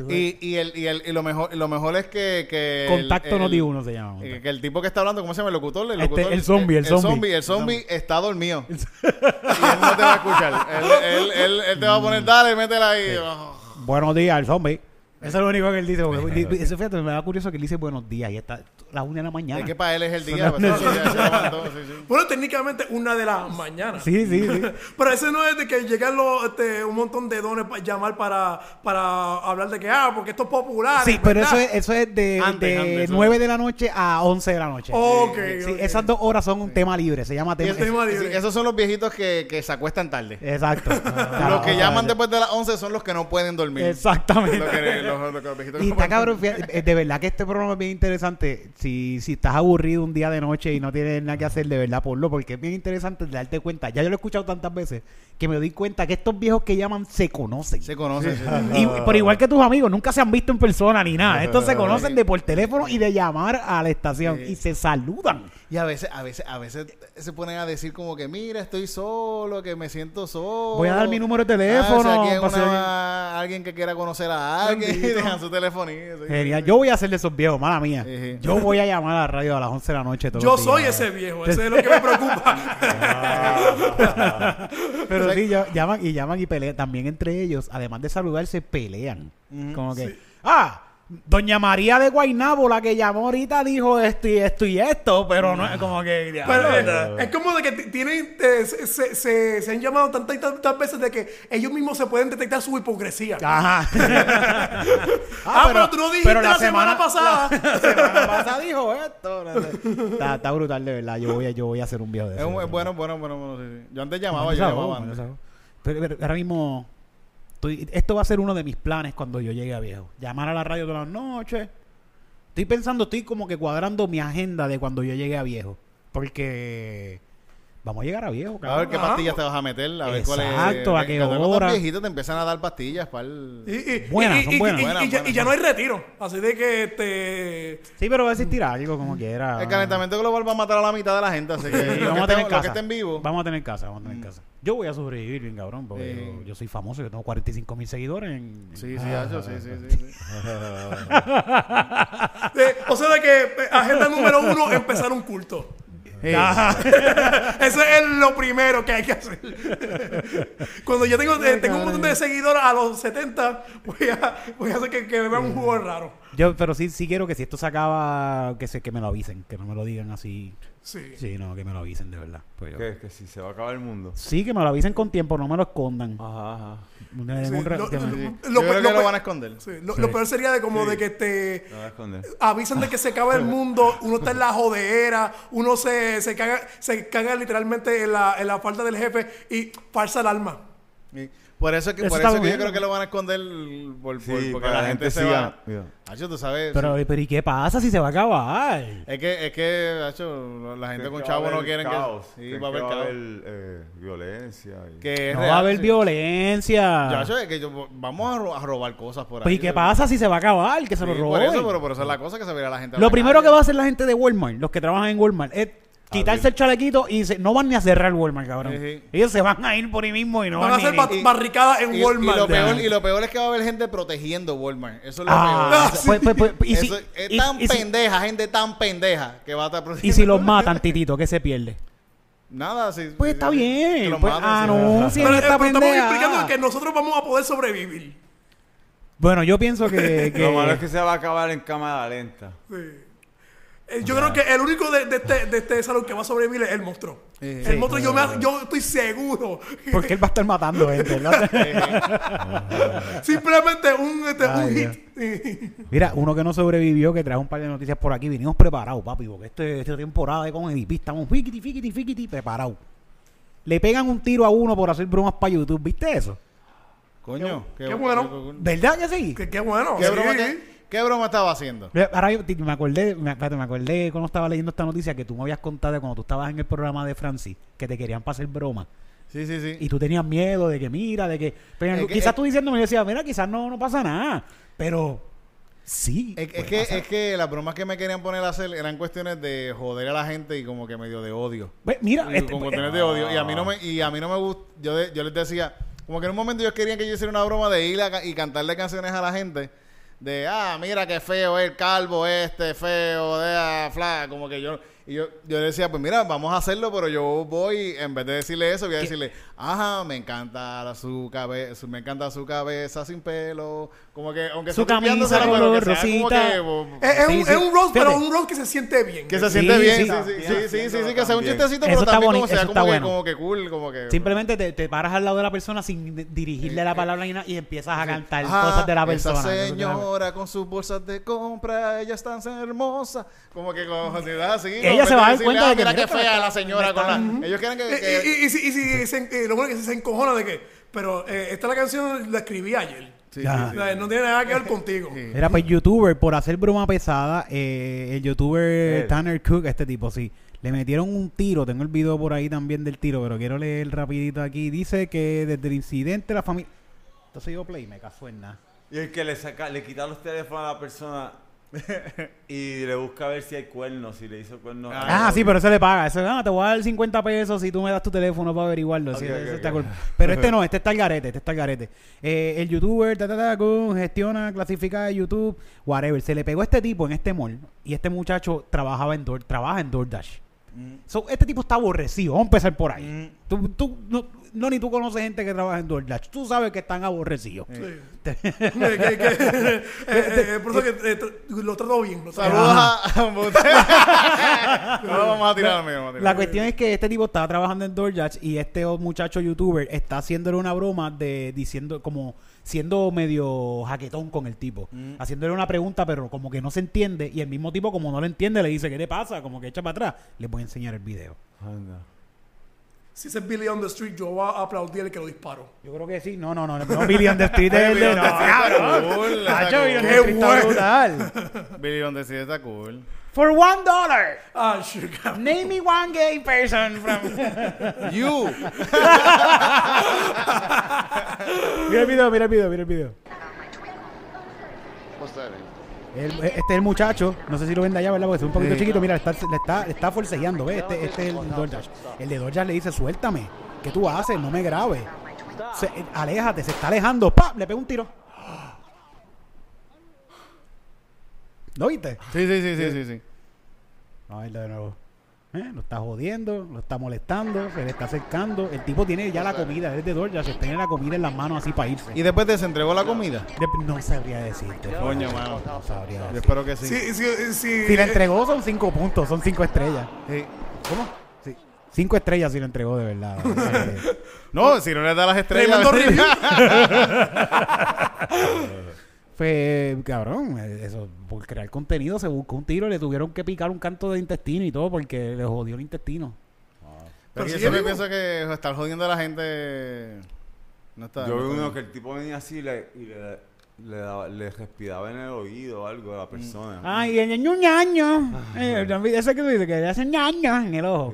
Y, y, el, y, el, y lo mejor lo mejor es que, que Contacto el, no el- di uno se llama. eh, que el tipo que está hablando, ¿cómo se llama? El locutor, el Este, locutor. el zombie, el zombie. El zombie está dormido. y él no te va a escuchar. él, él, él, él te va a poner, dale, métela ahí. Oh. Buenos días, el zombie. Eso es lo único que él dice. porque- Eso fíjate, me da curioso que él dice buenos días y está a las 1 de la mañana. Es que para él es el día. pues, sí, ya se levantó, sí, sí. Bueno, técnicamente una de las mañanas. Sí, sí, sí. Pero ese no es de que llegan los, este, un montón de dones para llamar para, para hablar de que, ah, porque esto es popular. Sí, pero eso es, eso es de, Antes, de antes, eso. 9 de la noche a 11 de la noche. Ok, Sí, ok. esas dos horas son un tema libre. Se llama tema. el tema libre. esos son los viejitos que, que se acuestan tarde. Exacto. los que llaman después de las 11 son los que no pueden dormir. Exactamente. Que- los- los- los viejitos que Y está cabrón, eh, de verdad que este programa es bien interesante. Si, si estás aburrido un día de noche y no tienes nada que hacer, de verdad, ponlo, porque es bien interesante darte cuenta. Ya yo lo he escuchado tantas veces que me doy cuenta que estos viejos que llaman se conocen. Se conocen. Y, pero igual que tus amigos, nunca se han visto en persona ni nada. Estos se conocen de por teléfono y de llamar a la estación Sí. y se saludan. Y a veces, a veces, a veces se ponen a decir como que mira, estoy solo, que me siento solo. Voy a dar mi número de teléfono, Ah, hay para una- alguien que quiera conocer a alguien y dejan su telefonito. sí. Genial. Yo voy a hacerle esos viejos, mala mía. Sí, sí. Yo voy a llamar a la radio a las 11 de la noche. todos Yo soy ese viejo, ese es lo que me preocupa. Pero sí, llaman y llaman y pelean. También entre ellos, además de saludarse, pelean. Como que, ah, Doña María de Guaynabo, la que llamó ahorita, dijo esto y esto y esto, pero no es como que. Pero diablo, eh, es como de que tienen, eh, se, se- se- se han llamado tantas y tantas veces de que ellos mismos se pueden detectar su hipocresía. Ajá. Ah, pero tú no dijiste la semana pasada. La semana pasada dijo esto. está, está brutal, de verdad. Yo voy a, yo voy a hacer un video de Es, eso. un- bueno, bueno, bueno, bueno. sí, sí. Yo antes llamaba, yo llamaba. Pero, pero ahora mismo, esto va a ser uno de mis planes cuando yo llegue a viejo. Llamar a la radio todas las noches. Estoy pensando, estoy como que cuadrando mi agenda de cuando yo llegue a viejo. Porque vamos a llegar a viejo, A ver cabrón. qué pastillas te vas a meter, a ver cuál es. Exacto, a qué cuando los hora. viejitos te empiezan a dar pastillas para el... Y, y- Buenas, y- son buenas. y- y- Buenas, y ya, buenas, y ya no hay retiro. Así de que este. Sí, pero va a existir algo como quiera. El calentamiento global va a matar a la mitad de la gente, así que Sí, vamos a tener casa. estén vivos. Vamos a tener casa, vamos a tener casa. Yo voy a sobrevivir bien, cabrón, porque Sí. yo, yo soy famoso, yo tengo 45 mil seguidores en... Sí, sí, Hacho, sí, sí, sí, sí. eh, o sea, de que eh, agenda número uno, empezar un culto. Ajá. Eso es lo primero que hay que hacer. Cuando yo tengo, eh, tengo un montón de seguidores a los 70, voy a, voy a hacer que, que me vean un juego raro. Yo, pero sí, sí quiero que si esto se acaba, que se, que me lo avisen, que no me lo digan así. Sí. Sí, no, que me lo avisen de verdad. Pues yo- Que, que si se va a acabar el mundo. Sí, que me lo avisen con tiempo, no me lo escondan. Ajá, ajá. Me den Sí, un re- lo- que me- lo- Sí. Lo Yo pe- creo lo que lo pe- van a esconder. Sí, lo, lo peor sería de como de que te Lo voy a esconder. avisan de que se acaba el mundo, uno está en la jodera, uno se, se caga, se caga literalmente en la, en la falta del jefe y falsa alarma. Y por eso es que, Eso por eso es que yo creo que lo van a esconder por, por- Sí, porque para la gente, se siga. va. Hacho, tú sabes. Pero, sí. pero ¿y qué pasa si se va a acabar? Es que, es que, hacho, la gente con chavo va a no haber quieren caos, que. Sí, va a haber caos. eh, violencia. y- Que No real, va a haber sí. violencia. Ya, hacho, es que yo- vamos a, ro- a robar cosas por ahí. Pues ¿y qué pasa si se va a acabar? Que se Sí, lo por roben. eso, pero por eso es la cosa que se verá la gente. a Lo la primero calle. que va a hacer la gente de Walmart, los que trabajan en Walmart, es quitarse el chalequito y se- no van ni a cerrar Walmart, cabrón. Sí, sí. Ellos se van a ir por ahí mismo y no Van a hacer ni- ba- y- barricadas en Y, y Walmart. lo peor, y lo peor es que va a haber gente protegiendo Walmart. Eso es lo Ah, peor. pues- pues- pues, y si- Eso es y- tan y si- pendeja, gente tan pendeja que va a estar Y protegiendo. si los matan, titito, ¿qué se pierde? Nada, sí. Pues está que bien. Pues maten, sí. anuncien Pero, eh, esta pero estamos pendeja. explicando que nosotros vamos a poder sobrevivir. Bueno, yo pienso que... que- Lo malo es que se va a acabar en cámara lenta. Sí. Eh, Yo creo que el único de, de este, de este salón que va a sobrevivir es el monstruo. Sí. el Sí. monstruo, yo, me, yo estoy seguro. Porque él va a estar matando gente, ¿verdad? Simplemente un, este, Ay, un Dios. hit. Mira, uno que no sobrevivió, que trajo un par de noticias por aquí, vinimos preparados, papi, porque este, esta temporada de con Edipi estamos fiquiti, fiquiti, fiquiti, preparados. Le pegan un tiro a uno por hacer bromas para YouTube, ¿viste eso? Coño. Qué bueno. ¿Verdad que sí? Que qué bueno. ¿Qué sí. broma, qué, qué broma estaba haciendo? Ahora me acordé, me, espérate, me acordé cuando estaba leyendo esta noticia que tú me habías contado de cuando tú estabas en el programa de Francis, que te querían pasar broma. Sí, sí, sí. Y tú tenías miedo de que, mira, de que... Pero Es que- quizás es- tú diciéndome, yo decía, mira, quizás no, no pasa nada. Pero sí. Es, que, pasar. es que las bromas que me querían poner a hacer eran cuestiones de joder a la gente y como que medio de odio. Mira, Y este, con pues, cuestiones de odio. Y a mí no me, y a mí no me gusta. Yo, de- yo les decía, como que en un momento ellos querían que yo hiciera una broma de ir a y cantarle canciones a la gente. De, ah, mira qué feo el calvo este, feo, de ah, fla, como que yo. Y yo, yo le decía, pues mira, vamos a hacerlo, pero yo voy, en vez de decirle eso, voy a decirle, ajá, me encanta su cabeza, me encanta su cabeza sin pelo. Como que, aunque Su camisa color que sea como rosita. que, Es, es Sí, un, sí. es un roast, pero un roast que se siente bien. que se Sí, siente bien, sí. sí, sí, sí, sí, sí, sí, sí, que sea un chistecito, pero está también boni- como sea como, que, bueno. como que cool, como que... Simplemente te, te paras al lado de la persona sin dirigirle la palabra ni nada y empiezas a cantar Ajá, cosas de la persona. Esa señora con sus bolsas de compra, ella es tan hermosa. Como que con así. Ella se va a dar cuenta de que, mira qué fea la señora con la. Ellos quieren que. Y, que- si, y si se, eh, lo bueno es que se encojona de que, pero eh, esta la canción la escribí ayer. Sí, Ya. sí, sí. O sea, No tiene nada que ver contigo. Sí. Era pues youtuber por hacer broma pesada, eh, el youtuber Él. Tanner Cook, este tipo, sí. Le metieron un tiro, tengo el video por ahí también del tiro, pero quiero leer rapidito aquí. Dice que desde el incidente la familia... Entonces yo play, me caso en nada. Y el que le saca, le quita los teléfonos a la persona y le busca a ver si hay cuernos, si le hizo cuernos. Ah, sí, pero eso le paga. Eso, ah, te voy a dar 50 pesos si tú me das tu teléfono para averiguarlo. Sí, eso está. Pero este no, este está el garete, este está el garete. Eh, el youtuber, ta, ta, ta, con, gestiona, clasifica de YouTube, whatever. Se le pegó a este tipo en este mall y este muchacho trabajaba en Door, trabaja en DoorDash. Mm. So, este tipo está aborrecido. Vamos a empezar por ahí. Mm. Tú, tú, no, no, ni tú conoces gente que trabaja en DoorDash. Tú sabes que están aborrecidos. Sí. Que- que- eh, eh, por eso que eh, lo trato bien. Lo Saludos a. no vamos a tirar, amigo. vamos a tirar. La cuestión es que este tipo estaba trabajando en DoorDash y este muchacho youtuber está haciéndole una broma de diciendo como siendo medio jaquetón con el tipo, Mm. haciéndole una pregunta pero como que no se entiende y el mismo tipo como no lo entiende le dice ¿qué te pasa? Como que echa para atrás. Le voy a enseñar el video. Anda. Si ese es Billy on the Street, yo voy a aplaudir el que lo disparó. Yo creo que sí. No, no, no. No, Billy on the Street es el de... Billy No, on the Street está cabrón. Nacho. Billy on the Qué Street está bueno. brutal. Billy on the Street está cool. For one dollar, Ah, cabrón. name me one gay person from... You. mira el video, mira el video, mira el video. What's that? El- este es el muchacho, no sé si lo ven de allá, ¿verdad? Porque es un poquito Sí. chiquito. Mira, le está, le está, le está forcejeando, ¿ves? Este, este es el DoorDash. El de DoorDash le dice, suéltame. ¿Qué tú haces? No me grabes. Se- aléjate, se está alejando. ¡Pap! Le pega un tiro. ¿Lo viste? Sí, sí, sí, sí, sí. sí. Vamos a verlo de nuevo. ¿Eh? Lo está jodiendo, lo está molestando, se le está acercando. El tipo tiene ya la comida, él es de DoorDash, tiene la comida en las manos así para irse. Y después te se entregó la comida. De- no sabría decirte. Coño, mano. No sabría Yo decirte. espero que sí. Sí, sí, sí. Si le entregó son cinco puntos, son cinco estrellas. Sí. ¿Cómo? Sí. Cinco estrellas si lo entregó de verdad. No, si no le da las estrellas. Tremendo review. Fue, cabrón, eso, por crear contenido se buscó un tiro y le tuvieron que picar un canto de intestino y todo porque le jodió el intestino. Pero Pero yo siempre pienso que estar jodiendo a la gente. No está, Yo no vi uno que el tipo venía así y le, y le, le, daba- le respiraba en el oído o algo a la persona. Ay, el ñaño ñaño. Eh, ese que tú dices que le hace ñaño en el ojo.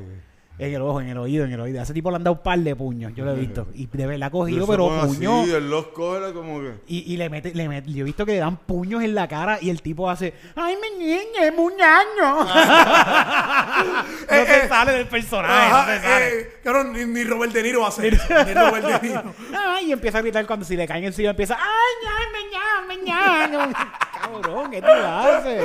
En el ojo, en el oído, en el oído. A ese tipo le han dado un par de puños, yo lo he visto. Y de verdad ha cogido, pero pone así, puño. él los coge como que... Y, y le mete, le mete, yo he visto que le dan puños en la cara y el tipo hace, ay, mi niña, es un ñaño. no Eh, se eh, sale del personaje, Ajá, no se sale. eh, cabrón, ni, ni Robert De Niro va a hacer eso. Ni Robert De Niro. Ay, y empieza a gritar cuando si le caen encima, empieza, ay, ña, me ña, me ña. Cabrón, ¿qué tú haces?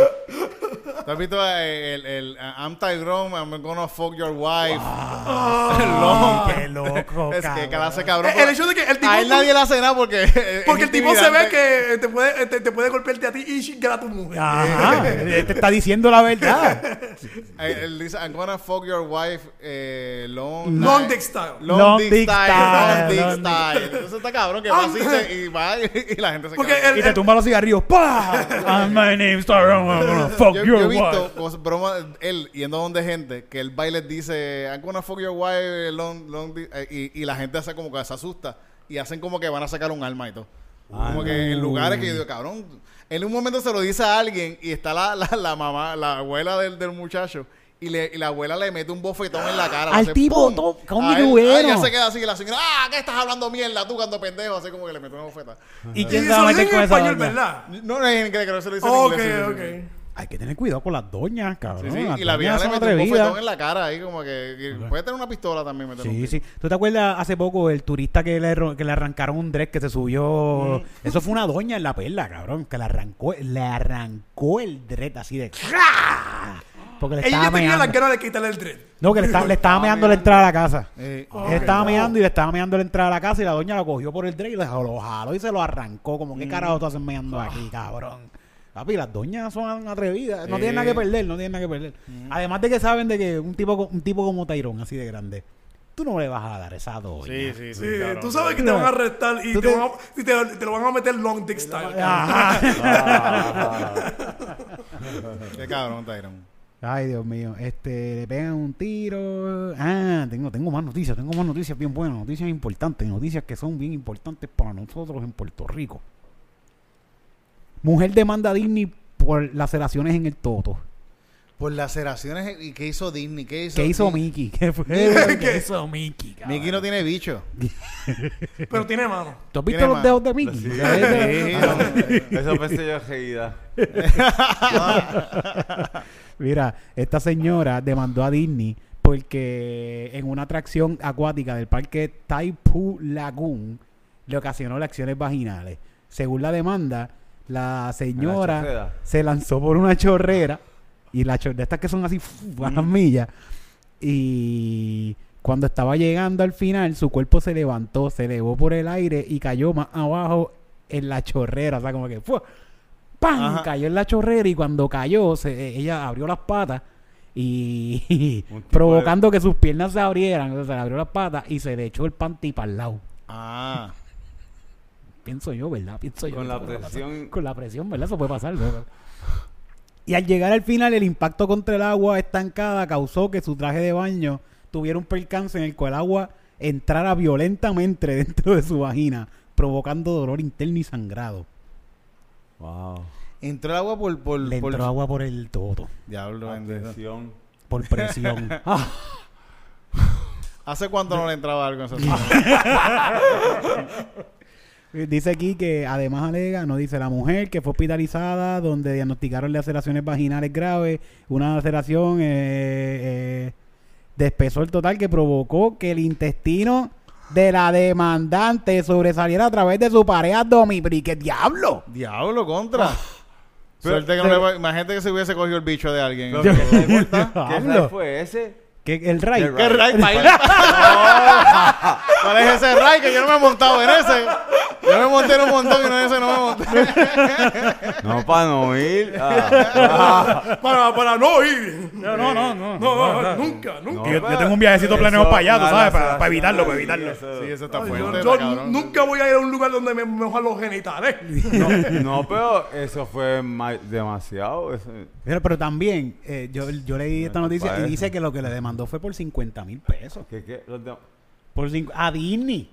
¿Tú has visto eh, el, el, uh, I'm Tyrone, I'm gonna fuck your wife? Ay, qué loco, es que clase cabrón. Eh, el hecho de que el tipo- A él nadie le hace nada porque. Porque el tipo se ve que te puede, te, te puede golpearte a ti y chingar a tu mujer. Ajá, te está diciendo la verdad. Eh, Él dice, I'm gonna fuck your wife eh, long, Long dick style. Long, Long dick, dick style. style, Long dick long style. Entonces está cabrón que va así y va y, y la gente se Porque queda. el- Y te tumba los cigarrillos. ¡Pah! Ah, my name's Tyrone. I'm gonna fuck yo, your yo he visto wife. cosas, bromas, él yendo donde gente, que el baile dice, I'm gonna fuck your wife, long, long dick", eh, y, y la gente hace como que se asusta y hacen como que van a sacar un arma y todo. como que en lugares que yo digo, cabrón, en un momento se lo dice a alguien y está la, la, la mamá, la abuela del, del muchacho. Y, le, y la abuela le mete un bofetón en la cara. Al hace tipo, ¡pum! ¿cómo A que él- bueno? ya se queda así y la señora, ah, ¿qué estás hablando mierda tú cuando pendejo? Así como que le mete una bofeta. ¿Y Y quién se va a meter con en esa español, doña? ¿verdad? No, no es en inglés, creo que se lo dice en Ok, inglés. sí, sí, ok. Hay que tener cuidado con las doñas, cabrón. Sí, sí, Las y la vieja doñas le son mete un atrevidas. bofetón en la cara ahí como que, que puede tener una pistola también. meter un Sí, tiro. sí. ¿Tú te acuerdas hace poco el turista que le, ro- que le arrancaron un dress que se subió? Eso fue una doña en la perla, cabrón. Que le arrancó, le arrancó el dread así de... Porque le Ella estaba tenía las meando. ganas de quitarle el dread. No, que le, estaba- le estaba meando la entrada a la casa. Eh, Ah, Él estaba meando y le estaba meando la entrada a la casa y la doña lo cogió por el dread y le lo jaló y se lo arrancó. Como, Mm. ¿qué carajo tú haces meando aquí, cabrón? Papi, las doñas son atrevidas. No tienen nada que perder, no tienen nada que perder. Además de que saben de que un tipo, co- un tipo como Tyrone, así de grande, tú no le vas a dar esa doña. Sí, sí, sí. Sí, cabrón. tú sabes que te van a arrestar y Tú te, te- van a- y te, te lo van a meter long dick style. Ajá. Qué cabrón, Tyron. Ay, Dios mío. Este, le pegan un tiro. Ah, tengo, tengo más noticias, tengo más noticias bien buenas, noticias importantes, noticias que son bien importantes para nosotros en Puerto Rico. Mujer demanda Disney por laceraciones en el toto. Por laceraciones, ¿y qué hizo Disney? ¿Qué hizo, ¿Qué hizo Disney? Mickey? ¿Qué fue? ¿Qué hizo Mickey? cabrón? Mickey no tiene bicho. Pero tiene mano. ¿Tú has visto tiene los dedos de Mickey? Sí. Sí, Eso pensé yo reída. Mira, esta señora demandó a Disney porque en una atracción acuática del parque Taipu Lagoon le ocasionó reacciones vaginales. Según la demanda, la señora chorrera. se lanzó por una chorrera y la chorrera, estas que son así fu, a las millas y cuando estaba llegando al final su cuerpo se levantó, se elevó por el aire y cayó más abajo en la chorrera, o sea, como que ¡fua! ¡pam! Ajá. cayó en la chorrera y cuando cayó se- ella abrió las patas y provocando que sus piernas se abrieran, o sea, se le abrió las patas y se le echó el panty para el lado. Ah. Pienso yo, ¿verdad? Pienso yo. Con la presión. Con la presión, ¿verdad? Eso puede pasar. ¿verdad? Y al llegar al final, el impacto contra el agua estancada causó que su traje de baño tuviera un percance en el cual el agua entrara violentamente dentro de su vagina, provocando dolor interno y sangrado. Wow. Entró el agua por... por, Le por- entró agua por el todo, Diablo, bendito. Atención. por presión. Ah, ¿Hace cuánto no le entraba algo en esa Dice aquí que además alega, no dice la mujer que fue hospitalizada donde diagnosticaron laceraciones vaginales graves, una laceración eh, eh, de espesor total que provocó que el intestino de la demandante sobresaliera a través de su pared abdominal. ¿Pero y qué diablo? Diablo, contra. Pero- Suerte que no le va- Imagínate que se hubiese cogido el bicho de alguien. Pero ¿Qué ¿Qué fue ese? ¿Qué, el ray. El ¿Qué ray. ray paila? ¿Cuál es ese ray? Que yo no me he montado en ese. Yo me monté en un montón y no ese no me monté. No, para no ir. Ah. Para, para no ir. No, no, no, no. No, no, nunca, nunca. Yo- yo tengo un viajecito planeado para allá, tú sabes, para- evitarlo, para evitarlo. eso- Sí, eso está fuerte. yo nunca voy a ir a un lugar donde me mojan los genitales. No, no, pero eso fue ma- demasiado. eso- Pero, pero también, eh, yo, yo leí esta No, noticia y dice que lo que le demandó fue por 50 mil pesos. ¿Qué, qué? Los de- Por cincu- a Disney.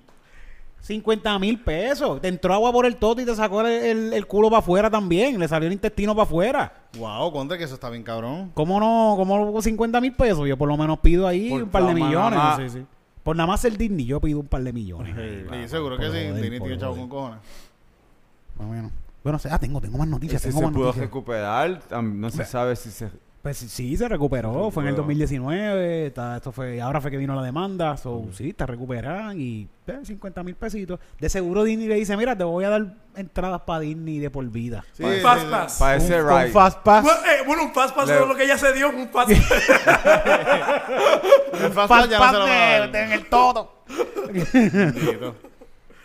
50 mil pesos. Te entró agua por el toto y te sacó el, el- el culo para afuera también. Le salió el intestino para afuera. Wow, contra que eso está bien cabrón. ¿Cómo no? ¿Cómo 50 mil pesos? Yo por lo menos pido ahí Por un par de millones. nada Sí, sí. Por nada más ser Disney, yo pido un par de millones. ahí, Sí, seguro por que sí. joder, Disney tiene chavo con cojones. Más o menos. Bueno, ah, tengo, tengo más noticias. Ese Tengo se más pudo noticias. recuperar. No se sabe si se. Pues sí, se recuperó. Se Fue en el recuperó. 2019. está- esto fue, ahora fue que vino la demanda. So, sí, está recuperada y eh, 50 mil pesitos. De seguro Disney le dice, mira, te voy a dar entradas para Disney de por vida. Sí, Para- Fast. Pass. Para ese ride. Fast Pass. Bueno, eh, bueno, un fast pass Le- es lo que ella se dio, un fast El Fast Pass ya no se lo en el todo.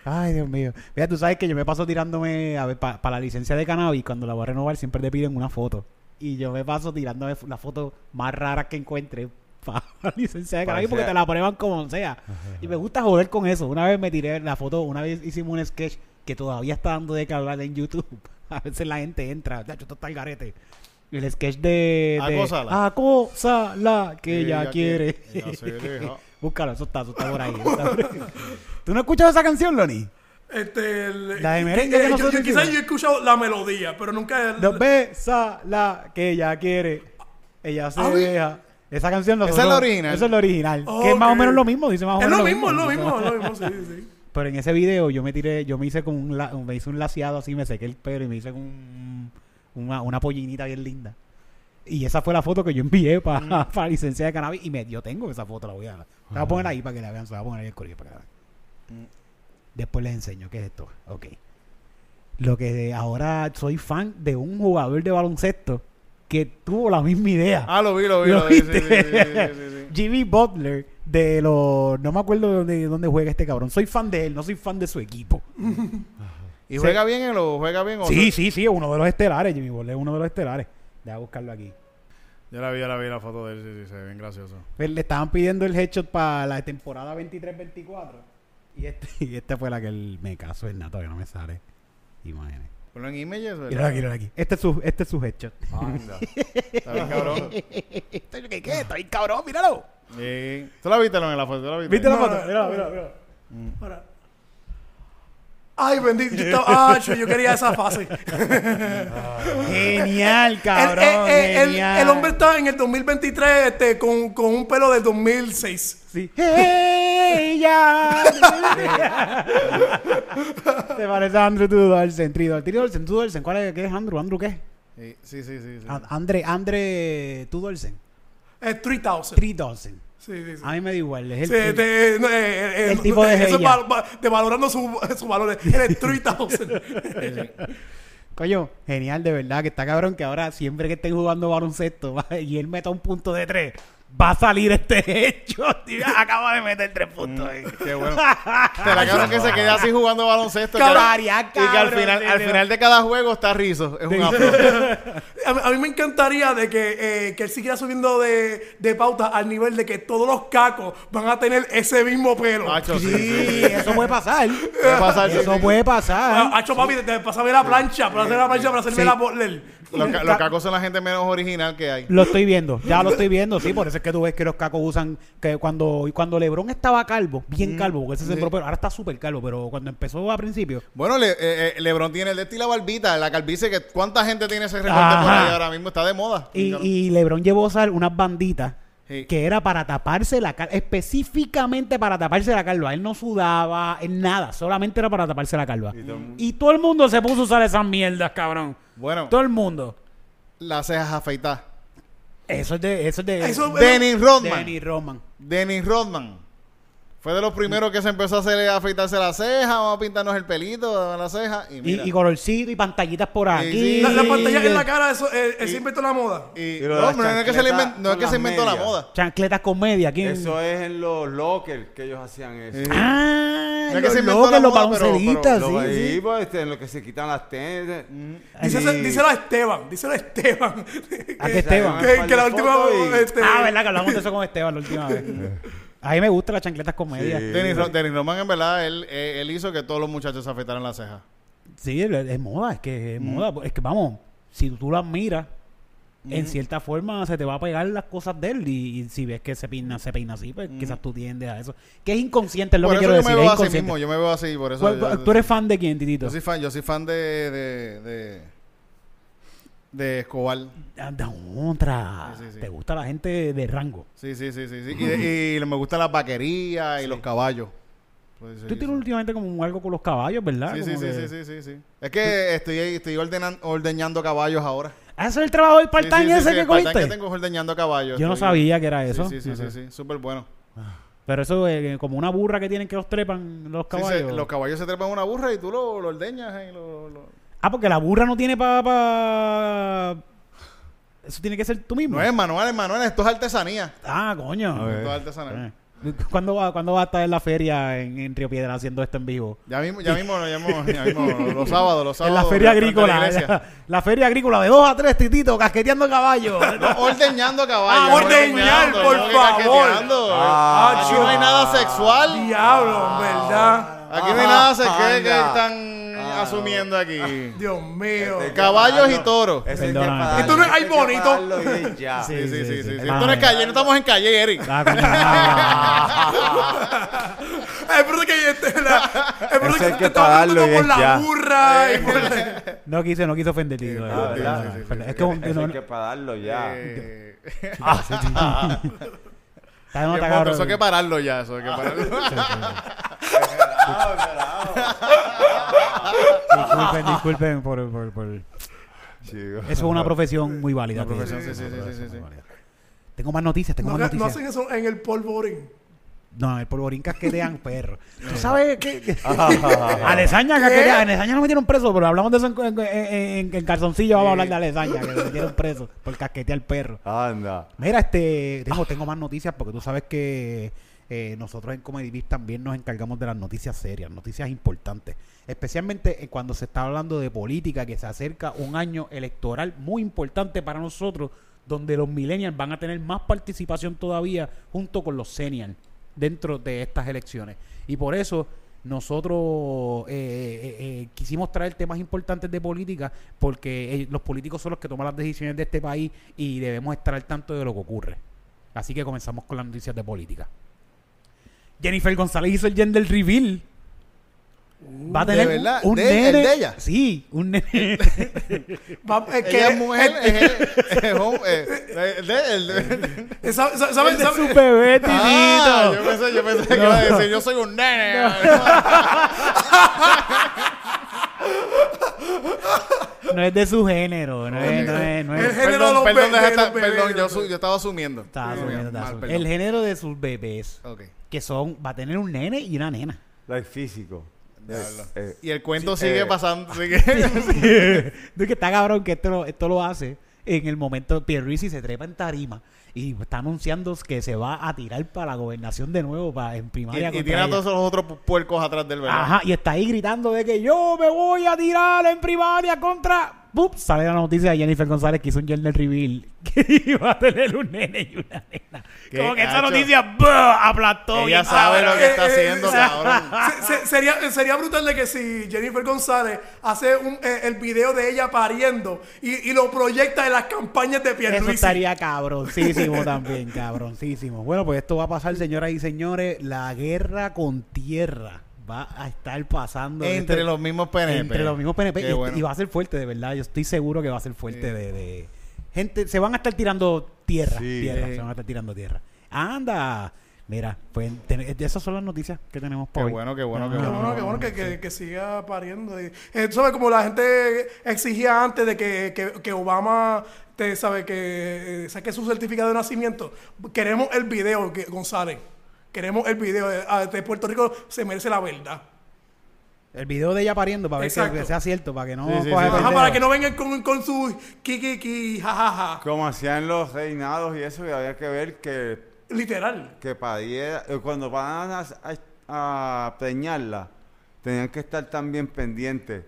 Ay, Dios mío. Mira, tú sabes que yo me paso tirándome, a ver, para la licencia de cannabis, cuando la voy a renovar, siempre te piden una foto. Y yo me paso tirándome f- la foto más rara que encuentre para la licencia de cannabis porque te la prueban como sea. Y me gusta joder con eso. Una vez me tiré la foto, una vez hicimos un sketch que todavía está dando de que hablar en YouTube. A veces la gente entra, ya, esto está el garete. El sketch de... de Acósala. Acósala, que ella, quiere. Ella se deja. Búscalo, eso está, eso está por ahí. ¿Tú no has escuchado esa canción, Lonnie? Este, el- La de merengue que eh, yo, nosotros yo quizás yo he escuchado la melodía, pero nunca. el- Dos besa la que ella quiere. Ella se Ah, deja. Esa canción Esa es la original. Esa es la original. Que es más o menos lo mismo, dice más o Es menos lo mismo, es lo mismo, es lo mismo, sí, sí. Pero en ese video yo me tiré, yo me hice con un, la- me hice un laseado así, me sequé el pelo y me hice con un- una, una pollinita bien linda. Y esa fue la foto que yo envié para Mm. la licencia de cannabis y me, yo tengo esa foto, la voy a, la voy a poner ahí para que la vean, se la voy a poner ahí el corillo para que la vean. Mm. Después les enseño qué es esto. Ok. Lo que ahora soy fan de un jugador de baloncesto que tuvo la misma idea. Ah, lo vi, lo vi. ¿Lo Lo vi. Sí, sí, sí. Jimmy Butler de los no me acuerdo de dónde, dónde juega este cabrón. Soy fan de él, no soy fan de su equipo. ¿Y juega bien en lo juega bien o Sí, sí, sí, uno de los estelares, Jimmy Butler es uno de los estelares. Deja buscarlo aquí. Yo la vi, yo la vi la foto de él, sí, sí, se ve bien gracioso. Pues le estaban pidiendo el headshot para la temporada 23-24 y este, y esta fue la que él me casó el nato que no me sale. Imagínate. Ponlo en images, ¿verdad? Míralo aquí, míralo aquí. Este es su, este es su headshot. Anda. Está bien cabrón. ¿Qué, qué? Está bien cabrón, míralo. Sí. ¿Tú la viste en la foto? ¿Tú la viste? ¿Viste la foto? Míralo, míralo, míralo. Ahora. Ay, bendito. Yo, estaba, ah, yo, quería esa fase. Genial, cabrón. el, el- el- genial. el hombre está en el 2023 este, con, con un pelo del 2006. Sí. ¡Ella! Te parece a Andrew Tudorsen. Tudorsen, Tudorsen. ¿Cuál es? ¿Qué es Andrew? ¿Andrew qué? Sí, sí, sí. sí, sí. Andre, Andre Tudorsen. Es 3000. Tridorsen. Sí, sí, sí. A mí me da igual. Es el, Sí, el- eh, eh, el eh, tipo de eso es val- de valorando su, su valor. Él es 3000. Coño, genial, de verdad, que está cabrón que ahora siempre que estén jugando baloncesto y él meta un punto de tres, va a salir este hecho. Tío, acaba de meter tres puntos. ahí. Qué bueno. Te la cabrón que se quede así jugando baloncesto. Cabrón, que- haría y que al cabrón, final, al final de cada juego está rizo. Es un afro. A, mí- a mí me encantaría de que, eh, que él siguiera subiendo de, de pauta al nivel de que todos los cacos van a tener ese mismo pelo. Macho, sí, Sí, sí. eso puede pasar. Puede pasar, sí, Eso sí. puede pasar. Hacho, papi, te, te pasame la plancha, para hacer la plancha, para hacerme Sí. la. Los, ca- los cacos son la gente menos original que hay. Lo estoy viendo, ya lo estoy viendo, sí, por eso es que tú ves que los cacos usan, que cuando, y cuando Lebron estaba calvo, bien calvo, porque ese se sembró pelo, ahora está súper calvo, pero cuando empezó a principio, Bueno, Le- eh, eh, Lebron tiene el de y la barbita, la calvicie, que ¿cuánta gente tiene ese recorte Ajá. por ahí ahora mismo? Está de moda. y, y Lebron llevó a usar unas banditas Sí. que era para taparse la calva, específicamente para taparse la calva, él no sudaba, en nada, solamente era para taparse la calva. Y todo el mundo- Y todo el mundo se puso a usar esas mierdas, cabrón. Bueno, Todo el mundo. las cejas afeitadas. Eso es de, eso es de, Eso- Dennis Rodman. Dennis Rodman. Dennis Rodman. Fue de los primeros que se empezó a hacer a afeitarse la ceja, vamos a pintarnos el pelito de la ceja. Y, mira. Y, y colorcito y pantallitas por aquí. sí. La, la pantalla en la cara, eso, eh, él se inventó la moda. Y- no, no, es que se, le chancletas inven- no es que se inventó la moda. Chancletas con media. ¿Quién? Eso es en los lockers que ellos hacían eso. Sí. Ah, No es que los se inventó la los baloncelistas, Los sí, ahí, sí. pues, este, en lo que se quitan las tenis. Dice, Y- díselo a Esteban, díselo a Esteban. ¿A qué Esteban? que, que la última y- este, Ah, verdad que hablamos de eso con Esteban la última vez. A mí me gustan las chancletas con media. Sí. Sí, Dennis, Ro- Dennis Rodman, en verdad, él, eh, él hizo que todos los muchachos se afeitaran las cejas. es, es moda, es que es moda. Es que vamos, si tú las miras, en cierta forma se te va a pegar las cosas de él. Y, y si ves que se peina, se peina así, pues quizás tú tiendes a eso. Que es inconsciente, es lo Por que eso quiero yo decir. me es veo así inconsciente. mismo, yo me veo así, por eso. ¿Cuál- yo- ¿Tú eres fan de quién, Titito? Yo soy fan, yo soy fan de, de, de, de Escobar. De otra. Sí, sí, sí. Te gusta la gente de rango. Sí, sí, sí, sí. sí. Y, de- y me gustan las vaquerías y los caballos. Pues, Tú tienes últimamente como algo con los caballos, ¿verdad? Sí, sí, Como sí, que- sí, sí, sí, sí. Es que estoy, estoy ordenan- ordeñando caballos ahora. Ah, ¿Eso es el trabajo del part-time sí, sí, ese sí, que cogiste? que tengo ordeñando caballos. Yo no sabía que era eso. Sí, sí, sí, sí. Súper bueno. Pero eso es como una burra que tienen que los trepan los Sí, caballos. se- los caballos se trepan una burra y tú lo, lo ordeñas. y lo- lo- Ah, porque la burra no tiene para... Eso tiene que ser tú mismo. No es manual, es manual. Esto es artesanía. Ah, coño. Esto es artesanía. Eh. ¿Cuándo va, ¿Cuándo va a estar en la feria en, en Río Piedra haciendo esto en vivo? Ya mismo, ya mismo, ya mismo, ya mismo, los sábados, los en sábados. la feria agrícola. la feria agrícola de 2 a 3, titito, casqueteando caballos. No, ordeñando caballos. Ah, ordeñar, por no favor. Ah, Aquí no hay nada sexual. Diablo, ¿verdad? Aquí no hay nada sexual que Ah. Asumiendo aquí. Dios mío. Este, Caballos y toros. Eso hay que Perdóname. pararlo, Esto no es hay bonito. ya. Sí. Sí, sí, sí, sí. sí. Ah, Esto no es calle, no estamos en calle, Eric. Ah, ah. Es verdad que este, la, es verdad Eso hay que que te estaba pararlo preguntando y por es la ya. burra. y por- No quise, no quise ofender, Tito. Sí, ah, perdón, sí, sí, sí, perdón. sí. Es que no, hay ya. Eh, Ah, sí, sí. Está Bien, cabrón. Eso hay que pararlo ya, eso hay que pararlo. Disculpen, disculpen por, por, por- Chico. Eso es una profesión muy válida. Una profesión, sí, sí, sí, sí, sí. Tengo más noticias, tengo No, más no noticias. hacen eso en el polvorín. No, el polvorín casquetean perros. ¿Tú sabes qué? Alesaña casquetea. Alesaña no metieron preso, pero hablamos de eso en, en, en- en calzoncillo. Vamos a hablar de Alesaña, que lo metieron preso por casquetear perro. Anda. Mira, este, tengo, tengo más noticias porque tú sabes que eh, nosotros en Comedy también nos encargamos de las noticias serias, noticias importantes. Especialmente eh, cuando se está hablando de política, que se acerca un año electoral muy importante para nosotros, donde los millennials van a tener más participación todavía junto con los seniors dentro de estas elecciones. Y por eso nosotros eh, eh, eh, quisimos traer temas importantes de política porque los políticos son los que toman las decisiones de este país y debemos estar al tanto de lo que ocurre. Así que comenzamos con las noticias de política. Jennifer González hizo el gender reveal. Va a ¿de tener verdad? un ¿De- el nene. de ella? Sí, un nene. Va- es que- Ella es mujer, es- es, es de- de- de- es- ¿sabe- sabe- sabe- de su bebé, Ah, yo pensé, yo pensé que iba a decir, yo soy un nene. No es de su género. No es, no es, no El es. género de Perdón, los perdón, bebés, de los perdón, de yo, los su- yo estaba asumiendo. Estaba Sí, asumiendo, mal, estaba asumiendo. perdón. El género de sus bebés, Ok. que son, va a tener un nene y una nena. Like físico. Eh, Y el cuento Sí, sigue eh. pasando. Sigue. de que está cabrón que esto lo, esto lo hace en el momento Pierluisi se trepa en tarima y está anunciando que se va a tirar para la gobernación de nuevo para en Y, primaria y contra tiene a todos los otros pu- puercos atrás del ¿verdad? Ajá, y está ahí gritando de que yo me voy a tirar en primaria contra. Sale la noticia de Jennifer González que hizo un gender reveal que iba a tener un nene y una nena. Como que esa noticia ¡buh! aplastó. Ella sabe lo que está haciendo, cabrón. Se- se- sería, sería brutal de que si Jennifer González hace un, eh, el video de ella pariendo y, y lo proyecta en las campañas de Eso Pierluisi. estaría cabroncísimo también, cabroncísimo. Bueno, pues esto va a pasar, señoras y señores. La guerra con tierra va a estar pasando. Entre Este- los mismos PNP. Entre los mismos PNP. Y, bueno. y va a ser fuerte, de verdad. Yo estoy seguro que va a ser fuerte Sí. de, de- Gente, se van a estar tirando tierra. Sí. tierra. Se van a estar tirando tierra. ¡Anda! Mira, pues ten- esas son las noticias que tenemos por Qué hoy. bueno, qué bueno, qué Qué bueno. bueno, qué bueno que, que- que siga pariendo. Eh, ¿sabes? Como la gente exigía antes de que, que- que Obama te sabe que eh, saque su certificado de nacimiento. Queremos el video, que, González. Queremos el video. ah, de Puerto Rico se merece la verdad. El video de ella pariendo para ver que, que sea cierto, para que no Sí, sí, coja sí. de Ajá, pendejo. para que no vengan con, con su kikiki, jajaja. como hacían los reinados y eso, que había que ver que, Literal. que pariera, eh, cuando van a, a, a preñarla, tenían que estar también pendientes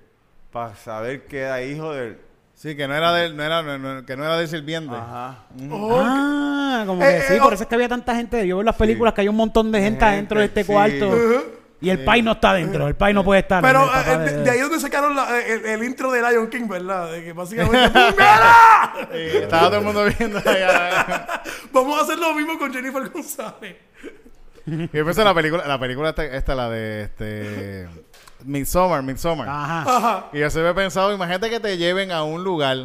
para saber que era hijo del... Sí, que no era del, no era, no- no- que no era del sirviente. Ajá. Oh, Ah, como Eh, que sí, eh, por oh. eso es que había tanta gente. Yo veo en las películas que hay un montón de gente De adentro de gente, este sí. cuarto. Y el Pai no está dentro, el Pai no puede estar. Pero el papá eh, de, de ahí es donde sacaron la- el, el intro de Lion King, ¿verdad? De que básicamente. ¡Mira! Y estaba todo el mundo viendo allá. Vamos a hacer lo mismo con Jennifer González. Y empezó la película, la película esta, esta, la de este Midsommar, Midsommar. Ajá. Ajá. Y yo se me he pensado, imagínate que te lleven a un lugar,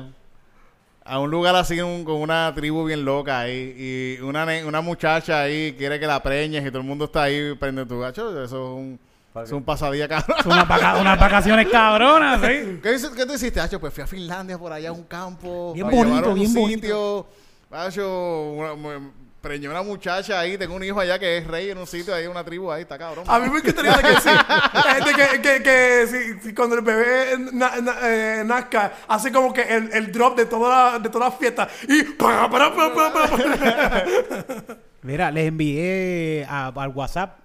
a un lugar así un- con una tribu bien loca ahí, y una, ne- una muchacha ahí quiere que la preñes y todo el mundo está ahí prende tu gacho, eso es un, es un pasadía cabrón. Vaca- unas vacaciones cabronas, ¿sí? ¿Qué, qué tú hiciste, Hacho? Pues fui a Finlandia por allá a un campo. Bien bonito, a un bien bonito. sitio. Hacho, una- preñé una muchacha ahí, tengo un hijo allá que es rey en un sitio, ahí una tribu ahí, está cabrón. A mí me encantaría que sí. eh, de que, que, que si, si cuando el bebé na- na- eh, nazca, hace como que el, el drop de toda la, de todas las fiestas. Y. Mira, les envié a- al WhatsApp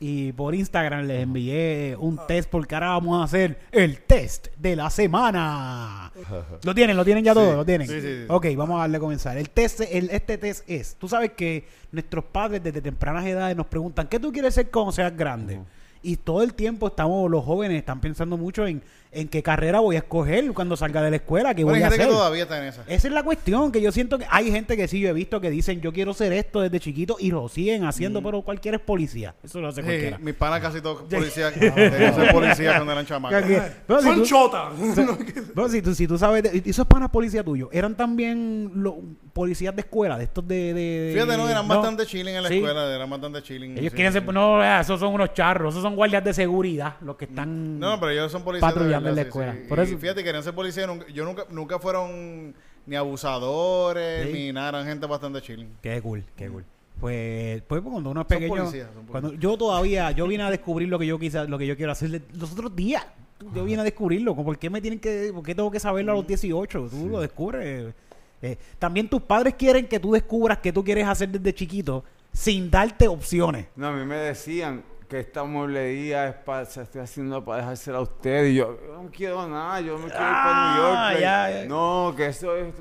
y por Instagram les envié un test porque ahora vamos a hacer el test de la semana. ¿Lo tienen? ¿Lo tienen ya todos? ¿Lo tienen? Sí, sí, sí. Ok, vamos a darle a comenzar. El test, el, este test es, tú sabes que nuestros padres desde tempranas edades nos preguntan, ¿qué tú quieres ser cuando seas grande? Y todo el tiempo estamos, los jóvenes están pensando mucho en, en qué carrera voy a escoger cuando salga de la escuela, qué Bueno, voy hay a gente hacer. que todavía está en esa. Esa es la cuestión, que yo siento que hay gente que sí yo he visto que dicen yo quiero ser esto desde chiquito y lo siguen haciendo, pero cualquiera es policía. Eso lo hace Sí, cualquiera. mis panas casi todos policías. ser policías cuando eran chamacos. Pero si Son chotas. si tú, si tú sabes, de- y esos panas policía tuyos, eran también los policías de escuela, de estos de... de- Fíjate, no, eran no. bastante chilling en la Sí. escuela, eran bastante chilling. Ellos sí, quieren sí. ser... No, esos son unos charros, esos son guardias de seguridad, los que están... No, pero ellos son policías. patrullando en la escuela. Por Y eso- fíjate, querían ser policías. nunca- yo nunca, nunca fueron ni abusadores, ni nada. Eran gente bastante chilling. Qué cool, qué cool. Pues, pues cuando uno es Son pequeño, policías, son cuando yo todavía, yo vine a descubrir lo que yo quise, lo que yo quiero hacer los otros días. Yo vine a descubrirlo. ¿Por qué me tienen que, por qué tengo que saberlo a los 18? Tú lo descubres. Eh, también tus padres quieren que tú descubras qué tú quieres hacer desde chiquito sin darte opciones. No, a mí me decían que esta mueblería es para, se estoy haciendo para dejársela a usted. Y yo, yo no quiero nada, yo me quiero ir Ah, para New York. pues. ya, ya. No, que eso es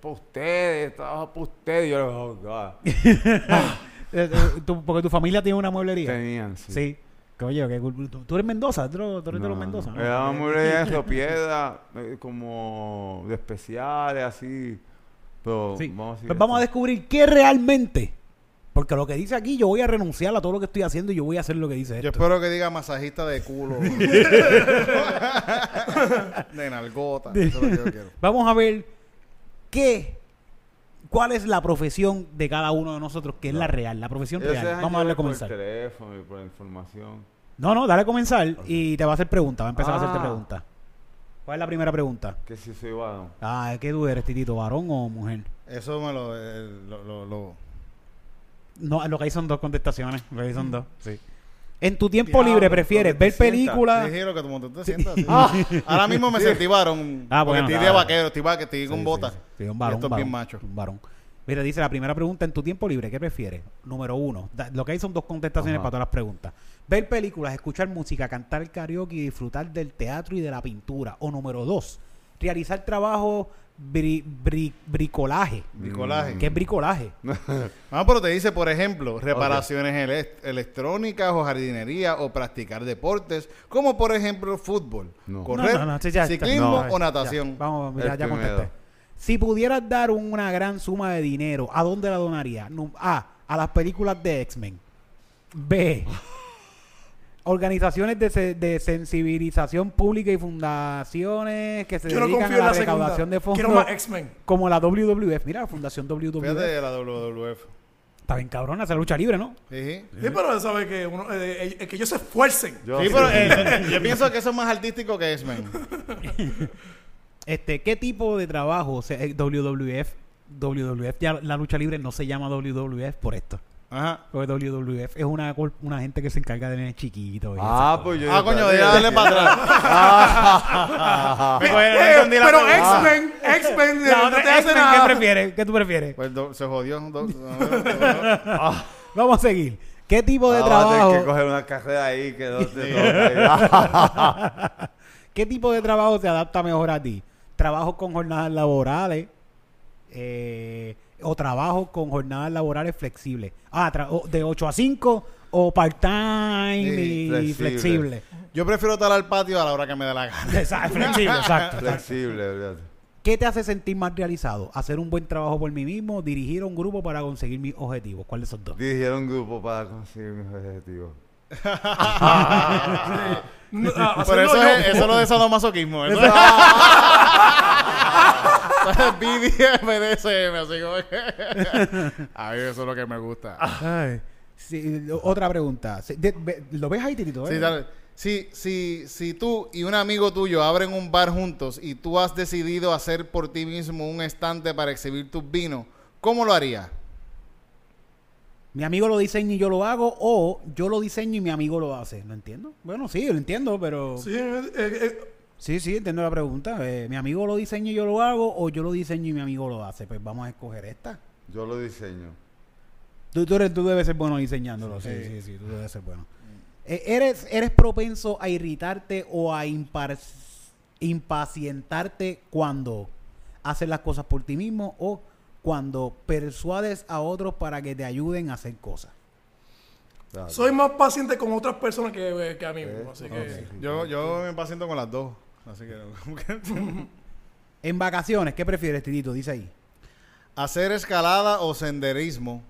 para ustedes, trabajo para ustedes. Y yo, oh, God. Eh, eh, tú- porque tu familia tiene una mueblería. Tenían, sí. Sí. Que, Oye, cool. ¿Tú, tú eres Mendoza, tú, eres de los Mendoza. ¿no? Era una mueblería de piedra, eh, como de especiales, así. Pero Sí. vamos a Pues vamos a esto. descubrir qué realmente. Porque lo que dice aquí, yo voy a renunciar a todo lo que estoy haciendo y yo voy a hacer lo que dice Yo esto. espero que diga masajista de culo. de nalgota. Eso es lo que yo quiero. Vamos a ver qué, cuál es la profesión de cada uno de nosotros, que es la real, la profesión Ellos real. Vamos a darle a comenzar. Por teléfono y por información. No, no, dale a comenzar y te va a hacer preguntas, va a empezar a hacerte Ah. preguntas. ¿Cuál es la primera pregunta? Que si soy varón. Ah, ¿qué tú eres, Titito, varón o mujer? Eso me lo. eh, lo, lo, lo- No, lo que hay son dos contestaciones. Lo que hay son dos, sí. En tu tiempo Diablo, libre, ¿prefieres ¿dónde ver películas? Sí, lo que tú te sientas. sí. Ahora mismo me sentí varón. Ah, porque bueno, estoy de claro. vaquero, estoy, va- estoy con Sí, botas. sí, sí. Sí, un Y varón, esto un es bien macho. un varón. Mira, dice la primera pregunta, en tu tiempo libre, ¿qué prefieres? Número uno, da- lo que hay son dos contestaciones Ajá. para todas las preguntas. Ver películas, escuchar música, cantar el karaoke y disfrutar del teatro y de la pintura. O número dos, realizar trabajo bri- bri- bricolaje. Bricolaje. ¿Qué es bricolaje? Ah, pero te dice, por ejemplo, reparaciones elec- electrónicas o jardinería o practicar deportes, como por ejemplo fútbol, No. correr, No, no, no, sí, ya está. ciclismo No, o natación. Ya, vamos, ya, ya primero. contesté. Si pudieras dar una gran suma de dinero, ¿a dónde la donaría? A. A las películas de X-Men. B. Organizaciones de, se- de sensibilización pública y fundaciones que se Yo dedican a la recaudación de fondos Quiero más X-Men. como la WWF. Mira, la Fundación WWF. Fíjate de la WWF. Está bien cabrona esa lucha libre, ¿no? Sí, sí. Pero sabe que, uno, eh, eh, que ellos se esfuercen. Yo Sí, sí. pero eh, yo pienso que eso es más artístico que X-Men. Este, ¿qué tipo de trabajo? O sea, eh, WWF, WWF, ya la lucha libre no se llama WWF por esto. Ajá. Porque WWF es una, una gente que se encarga de nenes chiquitos. Ah, pues yo. Ah, coño, de darle para atrás. Eh, pero. X-Men, X-Men, cosas. La no te hace X-Men, ¿Qué prefieres? ¿Qué tú prefieres? Pues do- se jodió. do- Vamos a seguir. ¿Qué tipo de Ah, que trabajo? coger una carrera ahí que no te toca. ¿Qué tipo de trabajo se adapta mejor a ti? ¿Trabajo con jornadas laborales? Eh, ¿O trabajo con jornadas laborales flexibles? Ah, tra- o- de 8 a 5 o part-time Sí, y flexible. flexible. Yo prefiero estar al patio a la hora que me dé la gana. Exacto, flexible, exacto. Flexible. ¿Qué te hace sentir más realizado? ¿Hacer un buen trabajo por mí mismo? ¿Dirigir a un grupo para conseguir mis objetivos? ¿Cuál de esos dos? Dirigir un grupo para conseguir mis objetivos. No, ah, hacerlo eso yo. es, eso es lo de sadomasoquismo. Eso es BDSM, así como que... A mí eso es lo que me gusta. Ay. Sí, otra pregunta. ¿Lo ves ahí, Titito? Sí, eh? dale. Si, si, si tú y un amigo tuyo abren un bar juntos y tú has decidido hacer por ti mismo un estante para exhibir tus vinos, ¿cómo lo harías? Mi amigo lo diseña y yo lo hago, o yo lo diseño y mi amigo lo hace. ¿Lo entiendo? Bueno, sí, lo entiendo, pero... Sí, eh, eh, Sí, sí, entiendo la pregunta. Eh, mi amigo lo diseña y yo lo hago, o yo lo diseño y mi amigo lo hace. Pues vamos a escoger esta. Yo lo diseño. Tú, tú, eres- tú debes ser bueno diseñándolo. Sí, sí, sí, tú debes ser bueno. Eh, ¿eres, ¿Eres propenso a irritarte o a impar- impacientarte cuando haces las cosas por ti mismo o cuando persuades a otros para que te ayuden a hacer cosas? Claro. soy más paciente con otras personas que, que a mí Eh, mismo. Así ok. que. Yo, yo me paciento con las dos. Así que- En vacaciones, ¿qué prefieres, Titito? Dice ahí. hacer escalada o senderismo.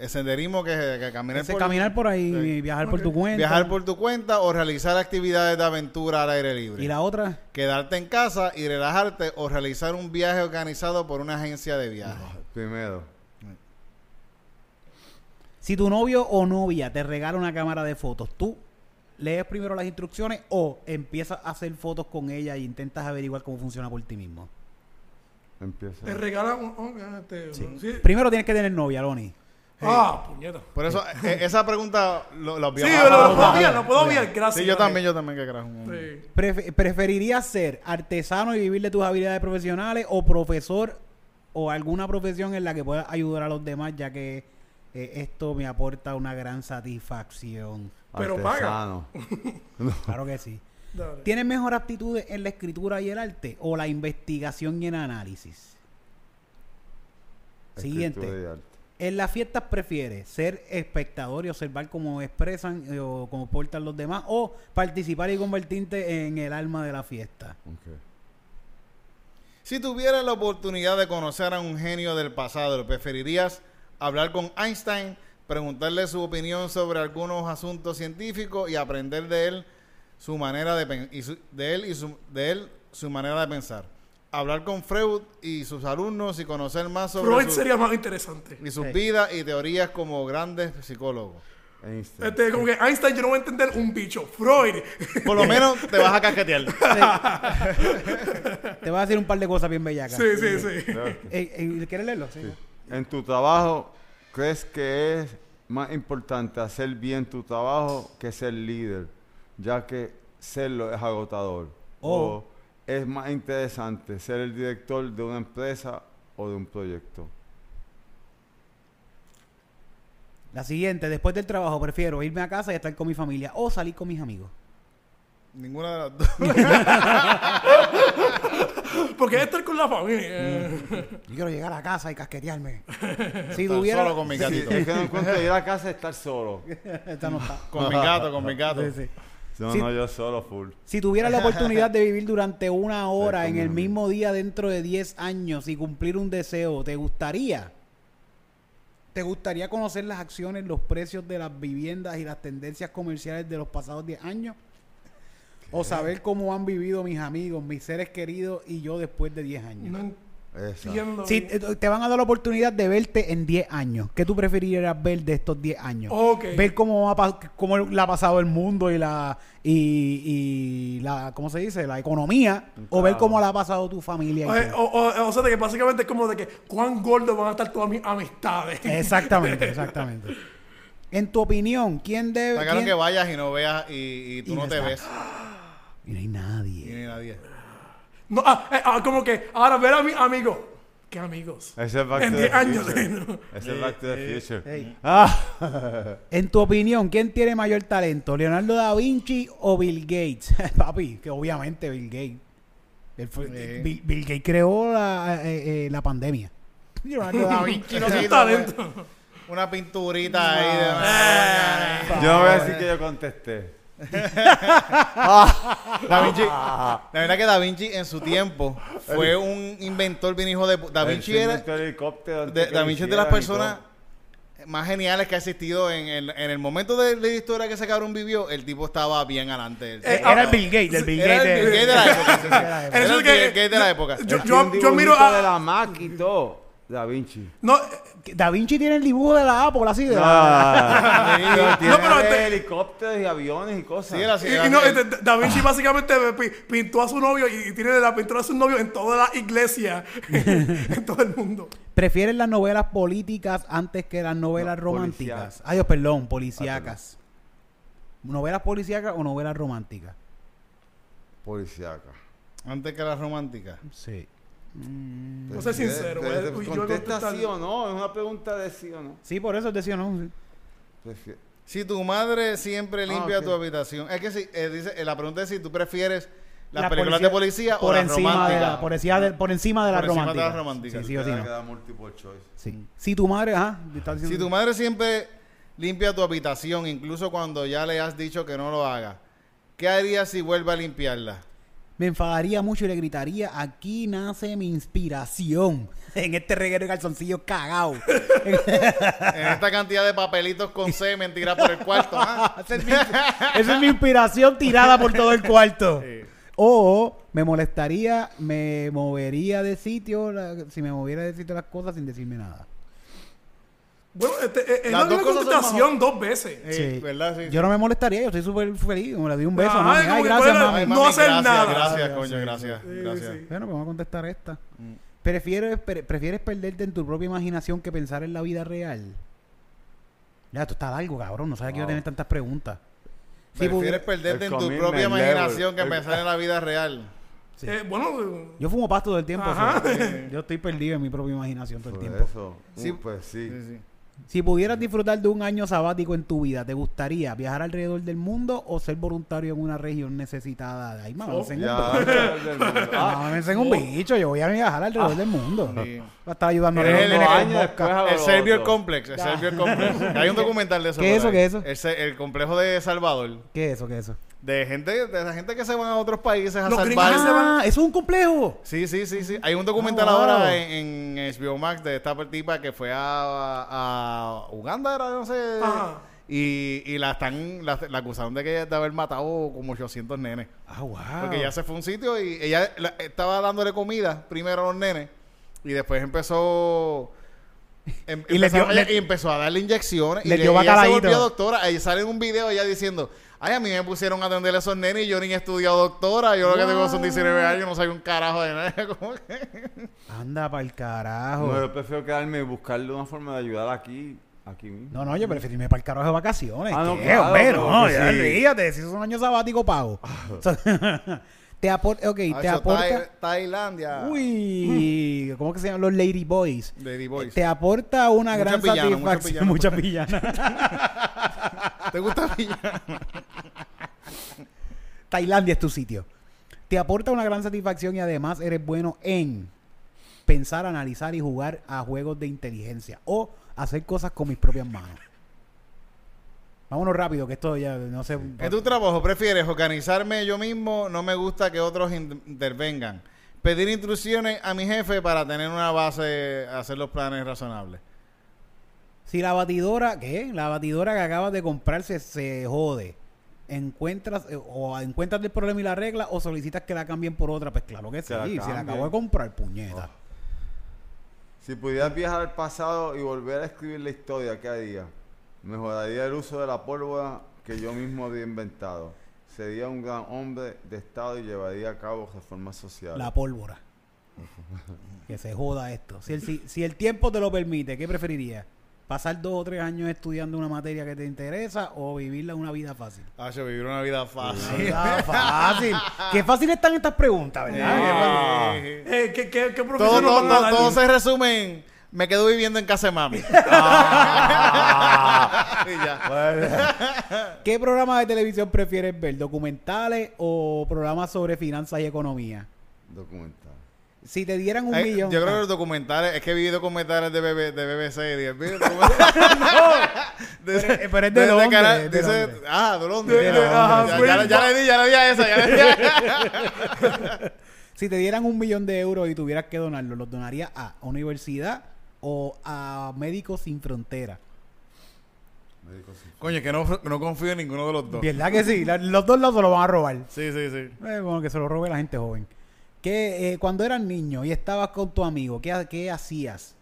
El senderismo que, que caminar, Ese por, caminar por ahí, viajar por tu cuenta. viajar por tu cuenta o realizar actividades de aventura al aire libre. Y la otra, Quedarte en casa y relajarte o realizar un viaje organizado por una agencia de viajes. Primero. si tu novio o novia te regala una cámara de fotos, ¿tú lees primero las instrucciones o empiezas a hacer fotos con ella e intentas averiguar cómo funciona por ti mismo? Empieza. Te regalan un. este, sí. Primero tienes que tener novia, Loni. Ah, puñeta. Por eso, eh, esa pregunta lo, lo Sí, obviamos. lo, lo puedo ver, lo puedo ver, gracias. Sí, yo también, yo también, que carajo. Sí. Pref- ¿Preferirías ser artesano y vivir de tus habilidades profesionales o profesor o alguna profesión en la que puedas ayudar a los demás ya que eh, esto me aporta una gran satisfacción? Pero paga. Artesano. Claro que sí. Dale. ¿Tienes mejor aptitud en la escritura y el arte o la investigación y el análisis? Siguiente. Escritura y arte. En las fiestas prefieres ser espectador y observar cómo expresan eh, o cómo portan los demás o participar y convertirte en el alma de la fiesta. Si tuvieras la oportunidad de conocer a un genio del pasado, ¿preferirías hablar con Einstein, preguntarle su opinión sobre algunos asuntos científicos y aprender de él su manera de de él y de él su manera de pensar? Hablar con Freud y sus alumnos y conocer más sobre Freud su- sería más interesante. y sus Sí. vidas y teorías como grandes psicólogos. Einstein. Este, como que Einstein yo no voy a entender un bicho. Freud. Por lo menos te vas a casquetear. Te voy a decir un par de cosas bien bellacas. sí, sí, sí. Que Eh, eh, ¿Quieres leerlo? Sí. En tu trabajo, ¿crees que es más importante hacer bien tu trabajo que ser líder? Ya que serlo es agotador. Oh. O es más interesante ser el director de una empresa o de un proyecto. La siguiente, después del trabajo prefiero irme a casa y estar con mi familia o salir con mis amigos. Ninguna de las dos. Porque es estar con la familia. Yo quiero llegar a casa y casquetearme. si Estar tuviera... solo con mi Sí, gatito. es que no encuentro ir a casa y estar solo. Esta no está. Con mi gato, con mi gato. Sí, sí. No, Sí. no, yo solo, full. Si tuviera la oportunidad de vivir durante una hora en el mismo día dentro de 10 años y cumplir un deseo, ¿te gustaría? ¿Te gustaría conocer las acciones, los precios de las viviendas y las tendencias comerciales de los pasados 10 años? ¿O saber cómo han vivido mis amigos, mis seres queridos y yo después de 10 años? No Bien. eh, te van a dar la oportunidad de verte en 10 años, ¿qué tú preferirías ver de estos 10 años? Ver cómo, ha cómo le ha pasado el mundo y la y, y la ¿cómo se dice? la economía o ver cómo le ha pasado tu familia. y O, o- o- o sea, de que básicamente es como de que cuán gordos van a estar todas mis amistades. Exactamente, exactamente. En tu opinión, ¿quién debe Está claro quién- que vayas y no veas y, y tú Y no no te ves. Y no hay Y nadie. ni nadie. No, ah, eh, ah, como que ahora ver a mis amigos. ¿Qué amigos? Ese es Back En to 10 the años. Future. ¿no? Ese es Back to the Future. Ey. Ah. En tu opinión, ¿quién tiene mayor talento? ¿Leonardo da Vinci o Bill Gates? Papi, que obviamente Bill Gates. Él fue- Sí. Bill, Bill Gates creó la, eh, eh, la pandemia. Leonardo da Vinci no hizo, talento. una pinturita ahí de Yo no voy a decir que yo contesté. Da Vinci, la verdad que Da Vinci en su tiempo fue un inventor bien hijo de Da Vinci era de, Da Vinci es de las personas más geniales que ha existido en, el- en el momento de la historia que ese cabrón vivió, el tipo estaba bien adelante. Eh, Era el Bill Gates, el Bill Era Gates. el Bill Gates de la época. Era Era el Bill Gates de la época. Yo- yo- miro a- de la Mac y todo. Da Vinci. No, Da Vinci tiene el dibujo de la Apple así de la- Ah, Sí. pero tiene No, pero este- helicópteros y aviones y cosas. Sí, hacía- Y, y no, este, Da Vinci básicamente pi- pintó a su novio y, y tiene la pintura de su novio en toda la iglesia, en todo el mundo. ¿Prefieren las novelas políticas antes que las novelas No, románticas? policíacas. Ay, Dios, perdón, policíacas. ¿Novelas policíacas o novelas románticas? Policíaca. Antes que la romántica. Sí. No sé sincero, güey. yo Contesta contestar. sí o no. Es una pregunta de sí o no. Sí, por eso es decía no. sí. Si tu madre siempre limpia ok. tu habitación. Es que si, eh, dice, eh, la pregunta es si tú prefieres las La películas policía- de policía o por las encima de románticas. la, por, encima de, por encima de la Por encima de romántica. las románticas. Sí, sí o sí, Te no. queda multiple choice. Sí. Si tu madre, ajá, está diciendo- Si tu madre siempre limpia tu habitación, incluso cuando ya le has dicho que no lo haga, ¿qué harías si vuelve a limpiarla? Me enfadaría mucho y le gritaría, aquí nace mi inspiración. En este reguero de calzoncillos cagao. En esta cantidad de papelitos con semen tira por el cuarto. ¿ah? esa, es mi, esa es mi inspiración tirada por todo el cuarto. O me molestaría, me movería de sitio, la- si me moviera de sitio las cosas sin decirme nada. Bueno, este, eh, es Las la dos misma cosas son contestación dos veces. Sí, ¿verdad? Sí, Yo no me molestaría, yo estoy súper feliz. Me le doy un beso. Ajá, mami. como Ay, que gracias, fuera- mami. Ay, no hacer gracias, nada. Gracias, Gracias, coño, sí, gracias. sí. gracias. Sí, Bueno, pues vamos a contestar esta. Mm. ¿Prefieres, pre- ¿Prefieres perderte en tu propia imaginación que pensar en la vida real? Ya, esto está largo, cabrón. No sabía que iba a tener tantas preguntas. Si Prefieres perderte el en tu commitment propia level. imaginación que El- pensar en la vida real. Sí. Eh, bueno, eh, Yo fumo pasto todo el tiempo. Ajá. o sea, yo estoy perdido en mi propia imaginación todo el Por tiempo. eso. Sí. Uh, pues sí. Sí, sí. Si pudieras disfrutar de un año sabático en tu vida, ¿te gustaría viajar alrededor del mundo o ser voluntario en una región necesitada? Ay, mamá, Oh, en un bicho. Ah, un bicho. Yo voy a viajar alrededor del mundo. Sí. Va a estar ayudando a el- El otro. Complex. El Serbian Complex. Hay un documental de eso. ¿Qué por eso, qué eso? El, el complejo de Salvador. ¿Qué es eso? ¿Qué es eso? De gente, de la gente que se van a otros países a Los gringos salvar. se van- eso es un complejo. Sí, sí, sí, sí. Hay un documental Ah, wow. ahora en, en HBO Max de esta tipa que fue a, a Uganda, era, no sé. Ajá. Y, y la están la, la acusaron de que de haber matado como 800 nenes. Ah, wow. Porque ella se fue a un sitio y ella la- estaba dándole comida primero a los nenes y después empezó em- Y le empezó, dio- ella- le- y empezó a darle inyecciones le y dio ella se bacalaíto. volvió doctora. Ahí sale en un video ella diciendo, ay, a mí me pusieron a atenderle a esos nenes y yo ni he estudiado doctora. Yo lo que tengo son 19 años, no soy un carajo de nada. Que- Anda para el carajo. No, yo prefiero quedarme y buscarle una forma de ayudar aquí, aquí mismo. No, no, yo prefiero irme para el carajo de vacaciones. Ah, no, ¿Qué, claro, pero No, que ya sí. olvídate, si es un año sabático pago. te aporta, ok, te aporta... Tai- Tailandia. Uy, ¿cómo que se llaman los Lady Boys? Lady Boys. Te aporta una gran satisfacción. muchas Muchas villanas. ¿Te gusta Villano? Tailandia es tu sitio. Te aporta una gran satisfacción y además eres bueno en pensar, analizar y jugar a juegos de inteligencia o hacer cosas con mis propias manos. Vámonos rápido, que esto ya no sé. En tu trabajo prefieres organizarme yo mismo, no me gusta que otros in- intervengan. Pedir instrucciones a mi jefe para tener una base, hacer los planes razonables. Si la batidora, ¿qué? La batidora que acabas de comprar se, se jode. Encuentras eh, o encuentras el problema y la regla o solicitas que la cambien por otra, pues claro que sí. La Si la acabo de comprar, puñeta. Si pudieras viajar al pasado y volver a escribir la historia, ¿qué haría? Mejoraría el uso de la pólvora que yo mismo había inventado. Sería un gran hombre de Estado y llevaría a cabo reformas sociales. La pólvora. que se joda esto. Si el, si, si el tiempo te lo permite, ¿qué preferirías? ¿Pasar dos o tres años estudiando una materia que te interesa o vivirla una vida fácil? Ah, yo vivir una vida fácil. Vida fácil. Qué fácil están estas preguntas, ¿verdad? Ah. eh, ¿qué, qué, qué todo se resume en, me quedo viviendo en casa de mami. Y ya. ¿Qué programa de televisión prefieres ver? ¿Documentales o programas sobre finanzas y economía? Documental. Si te dieran un Ay, millón. Yo creo que ah, los documentales, es que vi documentales de, BB, de BBC y de, documentales- de- Pero- pero es de Londres, cara- es de dice, Londres. ah, de Londres. De- ya, de- ya, ajá, ya, fue ya, el- ya le di, ya le di a esa, ya le di a- Si te dieran un millón de euros y tuvieras que donarlo, ¿los donarías a universidad o a Médicos Sin Frontera? Coño, que no, no confío en ninguno de los dos. ¿Verdad que sí? La- los dos lados se lo van a robar. Sí, sí, sí. Eh, bueno, que se lo robe la gente joven. Que eh, cuando eras niño y estabas con tu amigo, ¿qué, qué hacías?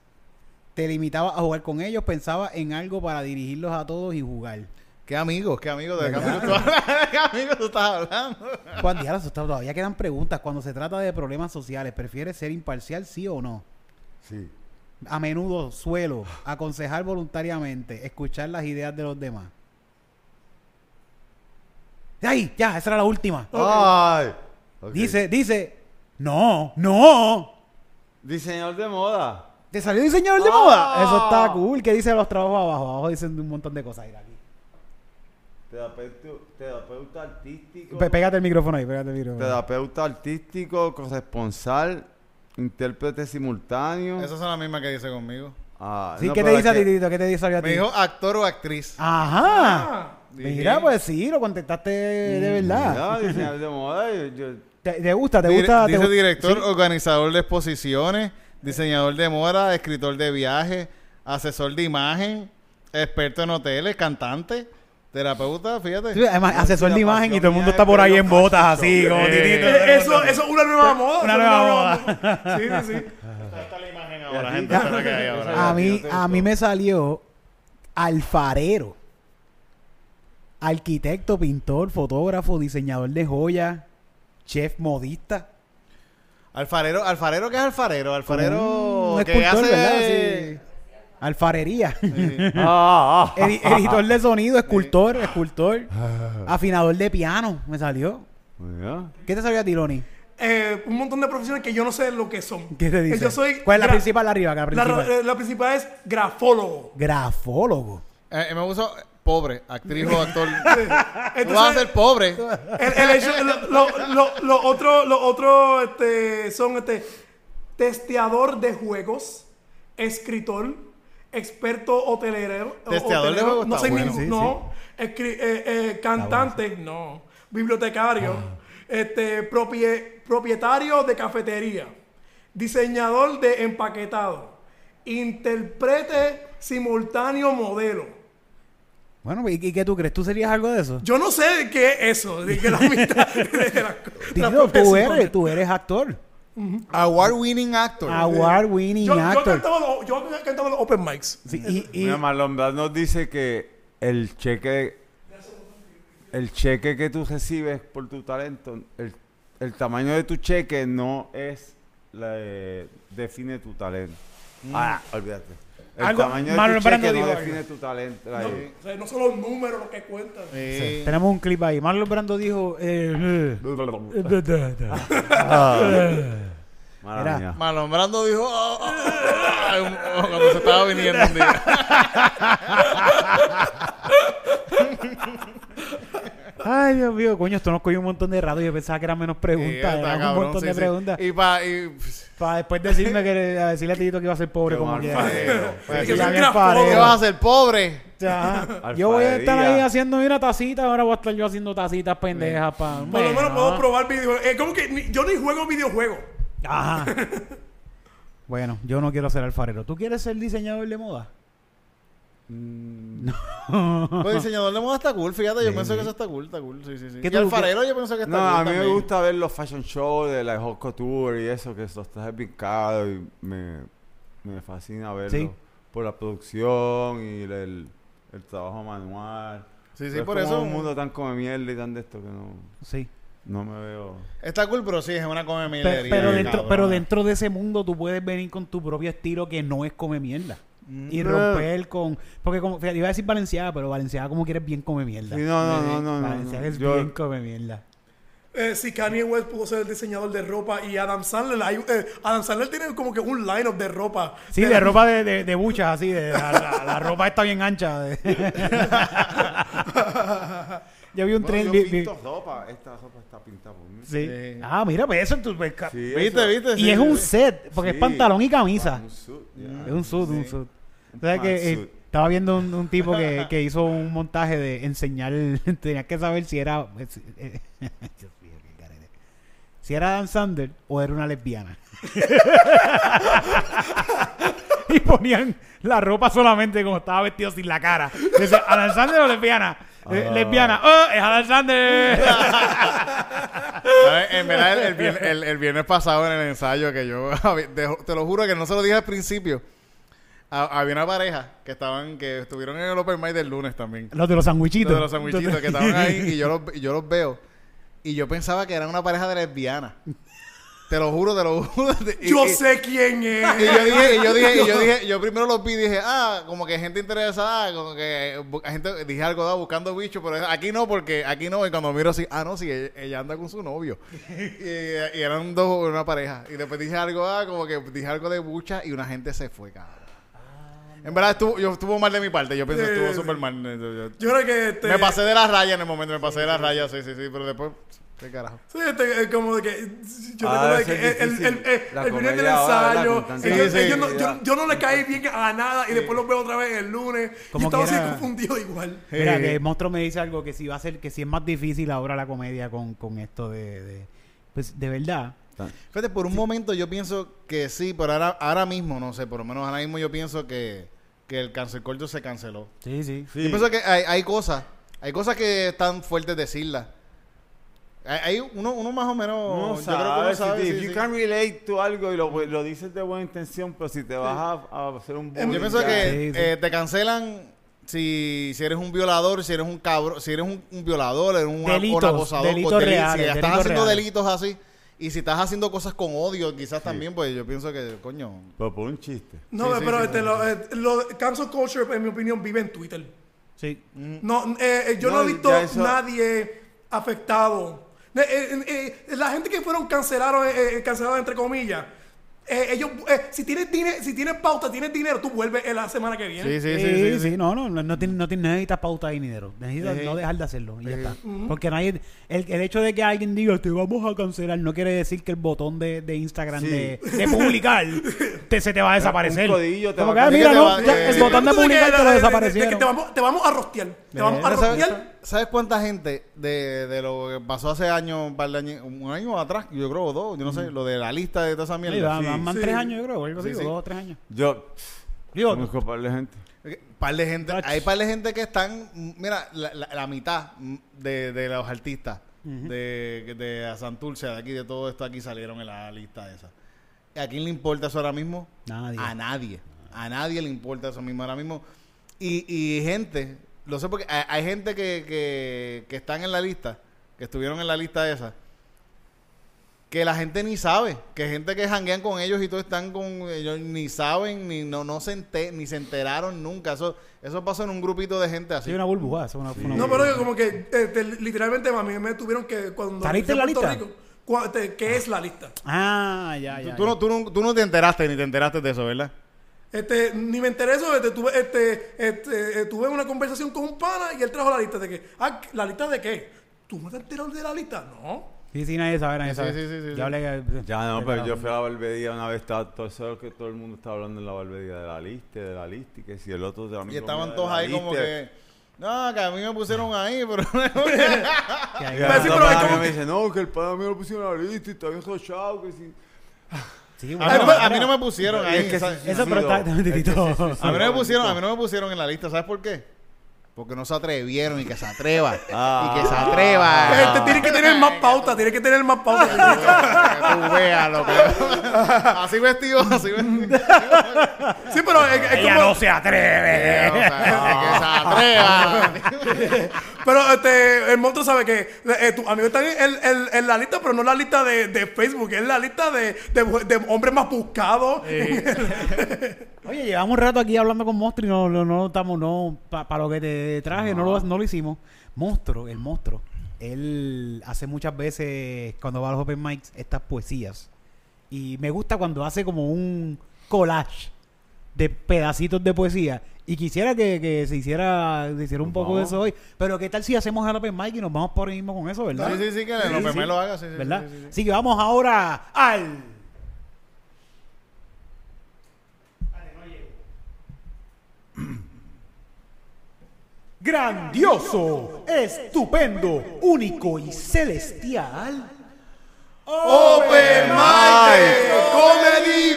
¿Te limitabas a jugar con ellos? ¿Pensabas en algo para dirigirlos a todos y jugar? ¿Qué amigos? ¿Qué amigos? ¿De qué amigos tú hablas? ¿De qué amigos tú estás hablando? Cuando ya asustado, todavía quedan preguntas. Cuando se trata de problemas sociales, ¿prefieres ser imparcial, sí o no? Sí. A menudo suelo aconsejar voluntariamente, escuchar las ideas de los demás. ¡Ay! Ya, esa era la última. Ay. Dice, dice, no, no. Diseñador de moda. ¿Te salió diseñador de Ah. moda? Eso está cool. ¿Qué dice los trabajos abajo? Abajo dicen un montón de cosas. Mira aquí. Terapeuta, terapeuta artístico. Pégate el micrófono ahí, pégate el micrófono. Terapeuta artístico, corresponsal, intérprete simultáneo. Esas son las mismas que dice conmigo. Ah, Sí, no, ¿qué te dice a ti, Tito? ¿Qué te dice a ti? Me dijo actor o actriz. Ajá. Ah, Mira, Sí. pues sí, lo contestaste de verdad. Mira, diseñador de moda. yo- yo- ¿Te, te gusta? ¿Te gusta? te dice gu- director, Sí. organizador de exposiciones, diseñador de moda, escritor de viajes, asesor de imagen, experto en hoteles, cantante, terapeuta, fíjate. Sí, además, asesor de imagen y todo el mundo está es por ahí en botas así, como Eh, titito. Eh, eso, eso es una nueva moda. Una nueva moda. Sí, sí, sí. Está la imagen ahora, gente, que. A mí, a mí me salió alfarero. Arquitecto, pintor, fotógrafo, diseñador de joyas, chef modista. Alfarero, alfarero, ¿qué es alfarero? Alfarero Un que escultor, hace... ¿verdad? Sí. Alfarería. Ah, ah. Edi- editor de sonido, escultor, escultor. Afinador de piano, me salió. ¿Qué te salió a ti, Loni? Eh, un montón de profesiones que yo no sé lo que son. ¿Qué te Eh, dice? Yo soy ¿Cuál es la principal arriba? La principal. eh, la principal es grafólogo. Grafólogo. Eh, me puso pobre, actriz o actor. Tú vas a ser pobre. el, el hecho, lo, lo, lo, lo otro, lo otro este, son este, testeador de juegos, escritor, experto hotelero. Testeador de hotelero, juegos no sé bueno. ningún- Sí, no. Escri- eh, eh, cantante, no. Bibliotecario, este, propie- propietario de cafetería, diseñador de empaquetado, intérprete simultáneo modelo. Bueno, ¿y, qué tú crees? ¿Tú serías algo de eso? Yo no sé qué es eso, de que la mitad de las co- las Tito, tú eres, tú eres actor. Award winning actor. Award winning Yo, yo actor. cantaba los, yo cantaba los open mics. Sí, y, y- Mira, Marlon Brando nos dice que el cheque el cheque que tú recibes por tu talento, el, el tamaño de tu cheque no es la eh, define tu talento. Ah, olvídate. El Algo- tamaño de Marlon tu cheque Brando no define algo. tu talento. No, o sea, no son los números los que cuentan. Sí. tenemos un clip ahí. Marlon Brando dijo... eh, Mala Era- mía. Marlon Brando dijo "Oh, oh, oh, oh", cuando se estaba viniendo un día. Ay, Dios mío, coño, esto nos cogió un montón de rato. Yo pensaba que eran menos Sí, preguntas. eran un montón sí, de sí. preguntas. Y pa, y, pff, Para después decirme que a decirle a Tito que iba a ser pobre Qué como quiera. Pues, Sí, que ya soy bien grafólogo. farero. ¿Qué vas a hacer? Pobre. Ya. Yo voy a estar ahí haciendo una tacita. Ahora voy a estar yo haciendo tacitas pendejas para. Por lo menos puedo probar videojuegos. Eh, como que ni- yo ni juego videojuegos. Ajá. bueno, yo no quiero ser alfarero. ¿Tú quieres ser diseñador de moda? Mm, Pues diseñador de moda está cool, fíjate, yo Sí. pienso que eso está cool, está cool, sí, sí, sí. ¿Qué Y tú- alfarero yo pienso que está No, cool a mí me gusta ver los fashion shows de la hot couture y eso, que los trajes bien caros y me, me fascina verlo. Sí. Por la producción y el, el, el trabajo manual. Sí, sí, Pero es por como eso. un mundo tan come mierda y tan de esto que no, Sí. No me veo. Está cool, pero sí, es una come mielería, Pero, dentro, pero dentro de ese mundo tú puedes venir con tu propio estilo que no es come mierda. Mm. Y romper con. Porque como. Fíjate, iba a decir Valenciaga, pero Valenciaga como quieres bien come mierda. Sí, no, no, no, no. no, Valenciaga no. es Yo- bien come mierda. Eh, si Kanye West pudo ser el diseñador de ropa y Adam Sandler, hay- eh, Adam Sandler tiene como que un line-up de ropa. Sí, de ropa de, de, de buchas, así. De, la, la- la ropa está bien ancha. yo vi un Bueno, tren. yo vi- vi- pinto ropa. Esta ropa está pintada por mí. Sí. Sí. Ah, mira, pues eso tú. pues, ca- Sí, ¿Viste, eso- viste? y Sí, es un set, porque es pantalón y camisa. Un suit, yeah. Es un sud, un sud. Un ¿Sabes que eh, estaba viendo un, un tipo que, que hizo un montaje de enseñar, tenía que saber si era, si, eh, si era Dan Sander o era una lesbiana. y ponían la ropa solamente como estaba vestido sin la cara. Dice, ¿Adam Sander o lesbiana? Eh, Ah. lesbiana. ¡Oh, es Adam Sander! ¿Sabes? En verdad, el, el vier- el- el viernes pasado en el ensayo que yo, te, te lo juro que no se lo dije al principio, ha- había una pareja que estaban, que estuvieron en el Open Mic del lunes también. los de los sandwichitos. Los de los sandwichitos que estaban ahí y yo los, y yo los veo. Y yo pensaba que eran una pareja de lesbianas. Te lo juro, te lo juro. Y- Yo y- sé quién es. Y yo dije, y yo dije, y yo dije, yo primero los vi y dije, ah, como que gente interesada, como que gente, dije algo, ah, buscando bicho, pero aquí no, porque aquí no, y cuando miro así, ah, no, sí, ella, ella anda con su novio. y, y eran dos, una pareja. Y después dije algo, ah, como que dije algo de bucha y una gente se fue, cabrón. En verdad estuvo, yo estuvo mal de mi parte, yo pienso Sí, estuvo sí. súper mal. Yo- yo- creo que este, Me pasé de la raya en el momento, me pasé de la raya, sí, sí, sí, pero después, qué carajo. Sí, este, como de que yo Ah, recuerdo que el, el, el, el, viernes del ensayo, Sí, sí. ellos no- yo, yo no le caí bien a nada y después los veo otra vez el lunes y Como estaba que así confundido igual. Mira, Eh. que el monstruo me dice algo que si va a ser, que si es más difícil ahora la comedia con, con esto de, de- Pues de verdad. Fíjate, por un momento yo pienso que sí, pero ahora, ahora mismo, no sé, por lo menos ahora mismo yo pienso que, que el cancel culture se canceló. Sí, sí. Sí. Yo pienso que hay, hay cosas, hay cosas que están fuertes decirlas. Hay, uno, uno más o menos, No yo creo que uno sabes, sabe. si sí, you sí. can relate to algo y lo, lo dices de buena intención, pero si te vas a, a hacer un Yo Yo bullying, pienso ya. que Sí, sí. eh, te cancelan si, si eres un violador, si eres un cabrón, si eres un, un violador, eres un, Delitos, un acosador, delitos con deli- reales, si estás delitos haciendo reales. delitos así y si estás haciendo cosas con odio, quizás también, pues yo pienso que, coño, Pero por un chiste. No, Sí, sí, pero sí, este, sí, lo, eh, lo- cancel culture, en mi opinión, vive en Twitter. Sí. No, eh, eh, yo no, No, he visto eso- nadie afectado. Eh, eh, eh, la gente que fueron cancelados, eh, eh, cancelados entre comillas, eh, ellos, eh, si tienes dinero, si tienes pauta, tienes dinero, tú vuelves en la semana que viene. sí, sí, Sí, sí, sí, sí, No, no, no, no, tienes- no, tienes- no necesitas pauta y dinero. Necesitas Sí. no dejar de hacerlo y ya está. Porque nadie, el, el hecho de que alguien diga te vamos a cancelar no quiere decir que el botón de, de Instagram Sí. de, de publicar te, se te va a desaparecer. Un codillo te Como va que, a ah, mira, Sí, no, te va- ya, eh, el botón de de publicar te de- lo de- de- de desaparecieron. que te, vamos, te vamos a rostear. Te vamos a ¿Sabes, rostear. Sabes cuánta gente de, de lo que pasó hace años, un, par de años, un año atrás, yo creo, o dos, yo no sé, lo de la lista de toda esa Sí, mierda? van- van- van Sí. tres años, yo creo, o algo así, Sí, sí. dos o tres años. Yo Digo, conozco un par de gente. Par de gente, Ach. hay par de gente que están, mira, la, la- la mitad de, de los artistas de, de Santurce, de aquí, de todo esto aquí salieron en la lista esa. ¿A quién le importa eso ahora mismo? Nadie. A nadie. A nadie le importa eso mismo ahora mismo. Y, y gente, lo sé porque hay, hay gente que, que, que están en la lista, que estuvieron en la lista esa, que la gente ni sabe, que gente que janguean con ellos y todos están con ellos ni saben ni no no se ni se enteraron nunca. Eso eso pasó en un grupito de gente así. sí, una burbuja. eso es una, No, pero yo como que este, literalmente a mí me tuvieron que cuando ¿Saliste fui a en la Puerto lista? Rico, ¿qué es la lista? Ah, ya, ya. tú, ya. no, tú, no, tú no te enteraste ni te enteraste de eso, ¿verdad? Este, ni me interesó, este, tuve, este, este, eh, tuve una conversación con un pana y él trajo la lista de que, ah, ¿la lista de qué? ¿Tú no te enteras de la lista? No. Sí, sí, nadie sabe, nadie Sí, sabe. sí, sí, sí, sí. hablé- Ya no, pero la- yo fui a la barbería una vez, estaba todo eso que todo el mundo estaba hablando en la barbería de la lista, de la lista, y que si el otro de Y estaban todos ahí como que no, que a mí me pusieron ahí, pero que hay- Pero sí, pero es como me que- dice, no, que el padre mío lo pusieron en la lista y está bien que si... Sí, a, mí, no me- a mira, mí no me pusieron ahí. Es que ¿sabes? sí, Eso, pero está... A mí no me pusieron, a mí no me pusieron en la lista, ¿sabes por qué? Porque no se atrevieron y que se atreva. Ah. y que se atreva. Este, tiene que tener más pauta, tiene que tener más pauta. Que tú veas lo que... Así vestido, así vestido. sí, pero es, es Ella como... no se atreve. O sea, que se atreva. Pero este, el monstruo sabe que eh, tu amigo está en, en- en- en la lista, pero no la lista de, de Facebook, es la lista de, de, de hombres más buscados. Oye, llevamos un rato aquí hablando con Monstruo y no, no, no estamos, no, para lo que te traje, no. lo, no lo hicimos. Monstruo, el monstruo, él hace muchas veces, cuando va a los open mics, estas poesías. Y me gusta cuando hace como un collage de pedacitos de poesía. Y quisiera que, que se hiciera, se hiciera un poco de eso hoy. Pero ¿qué tal si hacemos el Open Mic y nos vamos por ahí mismo con eso, verdad? Sí, sí, sí, que Sí, los sí. lo haga. Sí, sí, ¿Verdad? sí, sí, sí. Así que vamos ahora al... Grandioso, estupendo, único y celestial. Open Mic Comedy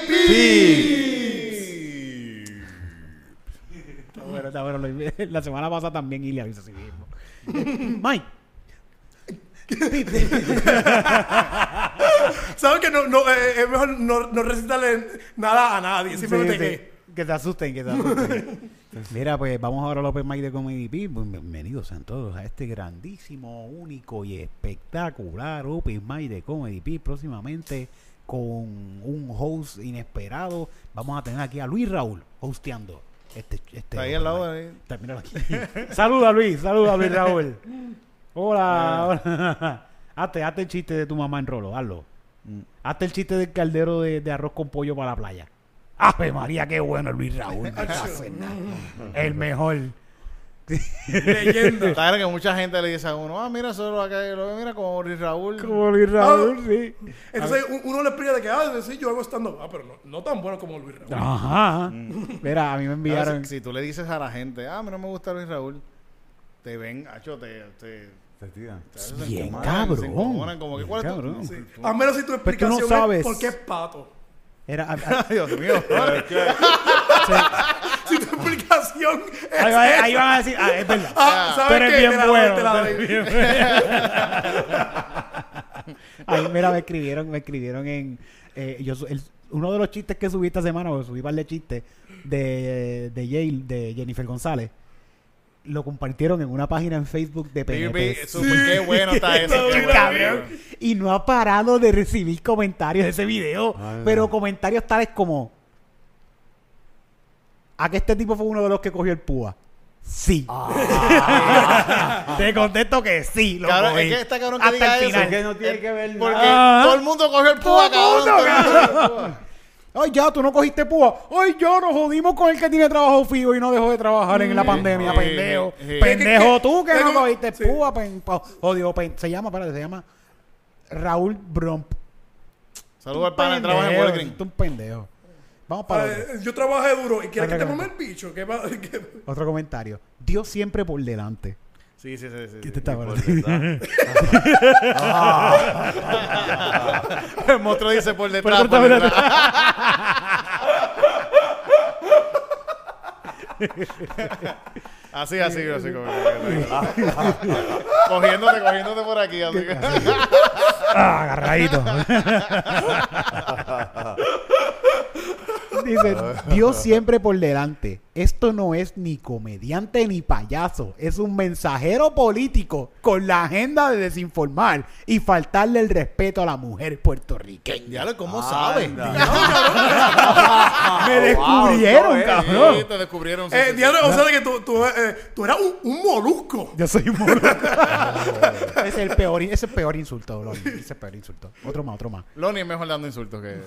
Está bueno, está bueno. Lo- La semana pasada también Ilia lo hizo así mismo. Mike. ¿Sabes que no, no, eh, es mejor no, no recitarle nada a nadie? Simplemente Sí, que. sí. Que se asusten, que se asusten. Mira, pues vamos ahora al Open Mic de Comedy P. Pues, Bienvenidos sean todos a este grandísimo, único y espectacular Open Mic de Comedy P. Próximamente con un host inesperado. Vamos a tener aquí a Luis Raúl hosteando. Este, este Está ahí al lado de míralo aquí. saluda Luis, saluda Luis Raúl. Hola, hola. hazte, hazte el chiste de tu mamá en rolo, hazlo. Hazte el chiste del caldero de, de arroz con pollo para la playa. ¡Ave María, qué bueno Luis Raúl! no te hace nada. El mejor. Leyenda. Claro que mucha gente le dice a uno, ah, mira, solo acá, lo- mira como Luis Raúl. Como Luis Raúl, sí. Entonces un- uno le explica de que, ah, sí, yo hago estando. Ah, pero no, no tan bueno como Luis Raúl. Ajá. Mm. Mira, a mí me enviaron. si tú le dices a la gente, ah, a mí no me gusta Luis Raúl, te ven, hacho, te... te, se Bien cabrón. se incomodan, como que, Bien ¿cuál es tu- cabrón. Sí. A menos si tu Pues tú no explicación sabes. es porque es pato. Era, a- a- Dios mío. Si tu explicación es. ahí, va- ahí van a decir, ah, es verdad. Ah, Tú ¿sabes eres qué? bien Te la doy, bueno. te la tú doy. eres bien bueno. Ahí, mira, me escribieron, me escribieron en. eh, yo, su- el- uno de los chistes que subí esta semana, porque subí un par de chistes de, de Yale, de Jennifer González, lo compartieron en una página en Facebook de PNP. súper, qué bueno está eso. Cabrón. Y no ha parado de recibir comentarios de ese video. Ay, pero no. comentarios tales como. ¿A que este tipo fue uno de los que cogió el púa? Sí. Te contesto que sí. Lo Cabrón, cogí. es que está cabrón que Hasta diga el eso. final. Que no tiene que ver Porque Ah. todo el mundo cogió el púa, cabrón. mundo, todo Ay, ya, tú no cogiste púa. Ay, ya, nos jodimos con el que tiene trabajo fijo y no dejó de trabajar en la pandemia, sí, pendejo. Pendejo tú que no cogiste sí. púa. pen- se llama, espérate, se llama Raúl Bromp. Saludos al pana, trabaja en Walgreens. tú un pendejo. Vamos para otro. Eh, yo trabajé duro y quieres que te mame el bicho. ¿Qué va- qué- Otro comentario. Dios siempre por delante. Sí, sí, sí. sí, ¿Qué te está. El monstruo dice por detrás. Por Por detrás, detrás. Así, así, así. como- cogiéndote, cogiéndote por aquí. Así. que- Ah, agarradito. Dice, Dios siempre por delante. Esto no es ni comediante ni payaso. Es un mensajero político con la agenda de desinformar y faltarle el respeto a la mujer puertorriqueña. Diablo, ¿cómo sabes? Me descubrieron, wow, no, cabrón. Sí, te descubrieron. sí, Eh, sí, sí. diablo, o sea, de que tú, tú, eh, tú eras un, un molusco. Yo soy un mono. ese es el peor, ese es el peor insulto, Loli. Ese es el peor insulto. Otro más, otro más. Lonnie es mejor dando insultos que.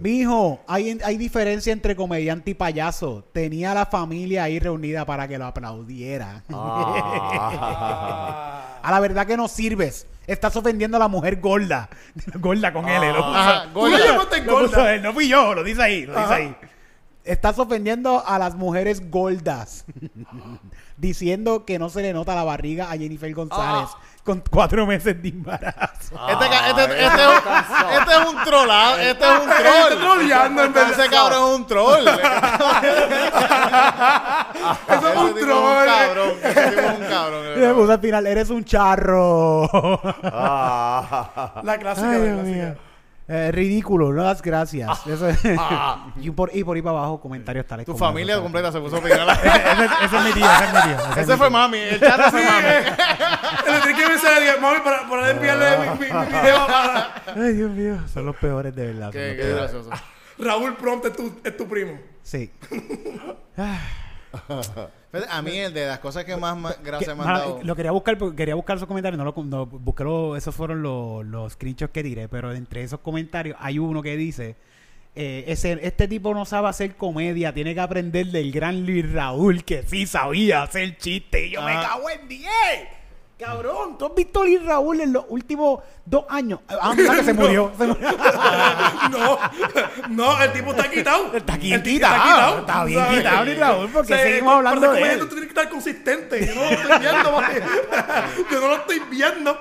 Mijo, hay, hay diferencia entre comediante y payaso. Tenía a la familia ahí reunida para que lo aplaudiera. Ah. A la verdad que no sirves. Estás ofendiendo a la mujer gorda. gorda con L. Lo puso, Ajá, gorda. lo puso él, no fui yo, lo dice ahí, lo dice ahí. Estás ofendiendo a las mujeres gordas. diciendo que no se le nota la barriga a Jennifer González con cuatro meses de embarazo. Este, este, este, es un- este es un trollado. Este es un troll. trolleando, en. Ese cabrón es un troll. Eso es un troll. cabrón. Ese tipo es un cabrón. Y le puso al final, eres un charro. Ah. La clásica, Ay, la clásica. Eh, ridículo, no das gracias. Eso es- y, por, y por ahí para abajo comentarios tales Tu como familia esos. completa se puso a opinar. Ese, es mi tío, ese es mi tío. ese es Ese mi fue tío. mami. El charro fue mami. Le tenía que pensar, dije, mami, para, para enviarle mi, mi, mi video para Ay, Dios mío. Son los peores de verdad. son Qué, los qué peores. gracioso. Raúl Prompt es tu, es tu primo. Sí. A mí el de las cosas que más gracias me han dado. lo quería buscar, quería buscar esos comentarios, no lo no, busqué lo- esos fueron los, los screenshots que tiré, pero entre esos comentarios hay uno que dice, eh, ese, este tipo no sabe hacer comedia, tiene que aprender del gran Luis Raúl, que sí sabía hacer chiste. Y yo me Ah. cago en 10. Cabrón, ¿tú has visto a Luis Raúl en los últimos dos años? Ah, mira que se murió. Se murió. no, no, el tipo está quitado. Está aquí El tipo quitado, está bien ¿sabes? quitado, Luis Raúl, porque seguimos hablando de él. tú tienes que estar consistente. Yo no lo estoy viendo. Yo no lo estoy viendo.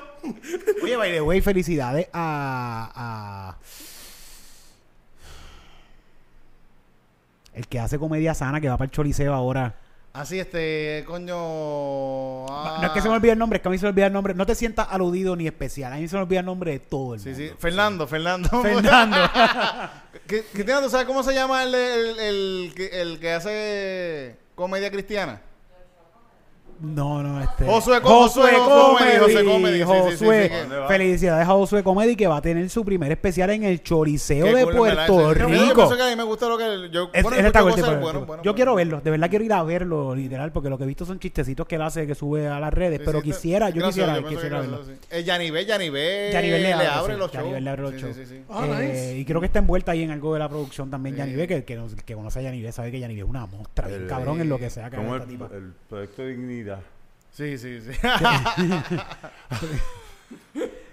Oye, by the way, felicidades a, a- El que hace comedia sana, que va para el Choliseo ahora. Así, este, coño. ah, No es que se me olvide el nombre, es que a mí se me olvida el nombre. No te sientas aludido ni especial. A mí se me olvida el nombre de todo el Sí, mundo. sí. Fernando, Fernando. Fernando. ¿Qué- Cristiano, ¿tú sabes cómo se llama el, el, el que- el que hace comedia cristiana? No, no, este. Josué Josué Comedy, Josué Comedy, sí, sí, sí, Josué. Felicidades a Josué Comedy que va a tener su primer especial en el Choliseo Qué de Puerto ese- Yo Rico. pienso que a mí me gusta lo que. Yo, quiero verlo, de verdad quiero ir a verlo, literal, porque lo que he visto son chistecitos que él hace que sube a las redes, Sí, pero sí, quisiera, yo quisiera, quisiera verlo. Eh, Yanivé, Yanivé, Yanivel le abre, los shows. Yanivel le abre los shows. Ah, Eh, y creo que está envuelta ahí en algo de la producción también Sí. Yanivé, que, que, conoce a Yanivé, sabe que Yanivé es una mostra, bien cabrón en lo que sea el, esta tipa. el Sí, sí, sí.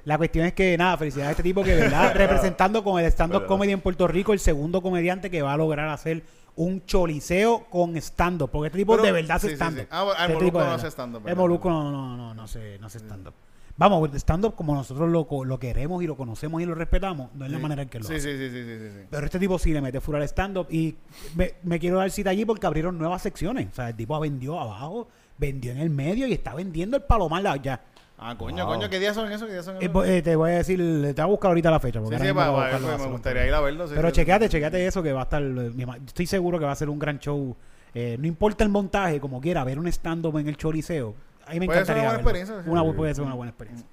La cuestión es que, nada, felicidades a este tipo que, ¿verdad? Representando con el stand-up comedy en Puerto Rico, el segundo comediante que va a lograr hacer un choliseo con stand-up. Porque este tipo Pero- de verdad hace sí, stand-up. sí. Ah, Este el tipo Molusco de no hace stand-up, El. Molusco no, no, no, no hace, no hace stand-up. Vamos, el stand-up como nosotros lo, queremos y lo conocemos y lo respetamos, no es la manera en que lo Sí, hace. sí, sí, sí, sí, sí, sí. Pero este tipo sí le mete fuera al stand-up y me, me quiero dar cita allí porque abrieron nuevas secciones. O sea, el tipo vendió abajo, vendió en el medio y está vendiendo el palomar la- ya. Ah, coño, Wow. coño, ¿qué días son esos? ¿Qué días son Eh, esos? pues, eh, te voy a decir, te voy a buscar ahorita la fecha. Porque Sí, sí, pues, me ser gustaría ir a verlo. sí, Pero sí, chequeate, sí. chequeate eso que va a estar. eh, Estoy seguro que va a ser un gran show. Eh, no importa el montaje, como quiera, ver un stand-up en el Choliseo. A mí me Puede ser encantaría. una buena verlo. experiencia, sí. Una, puede ser una buena experiencia.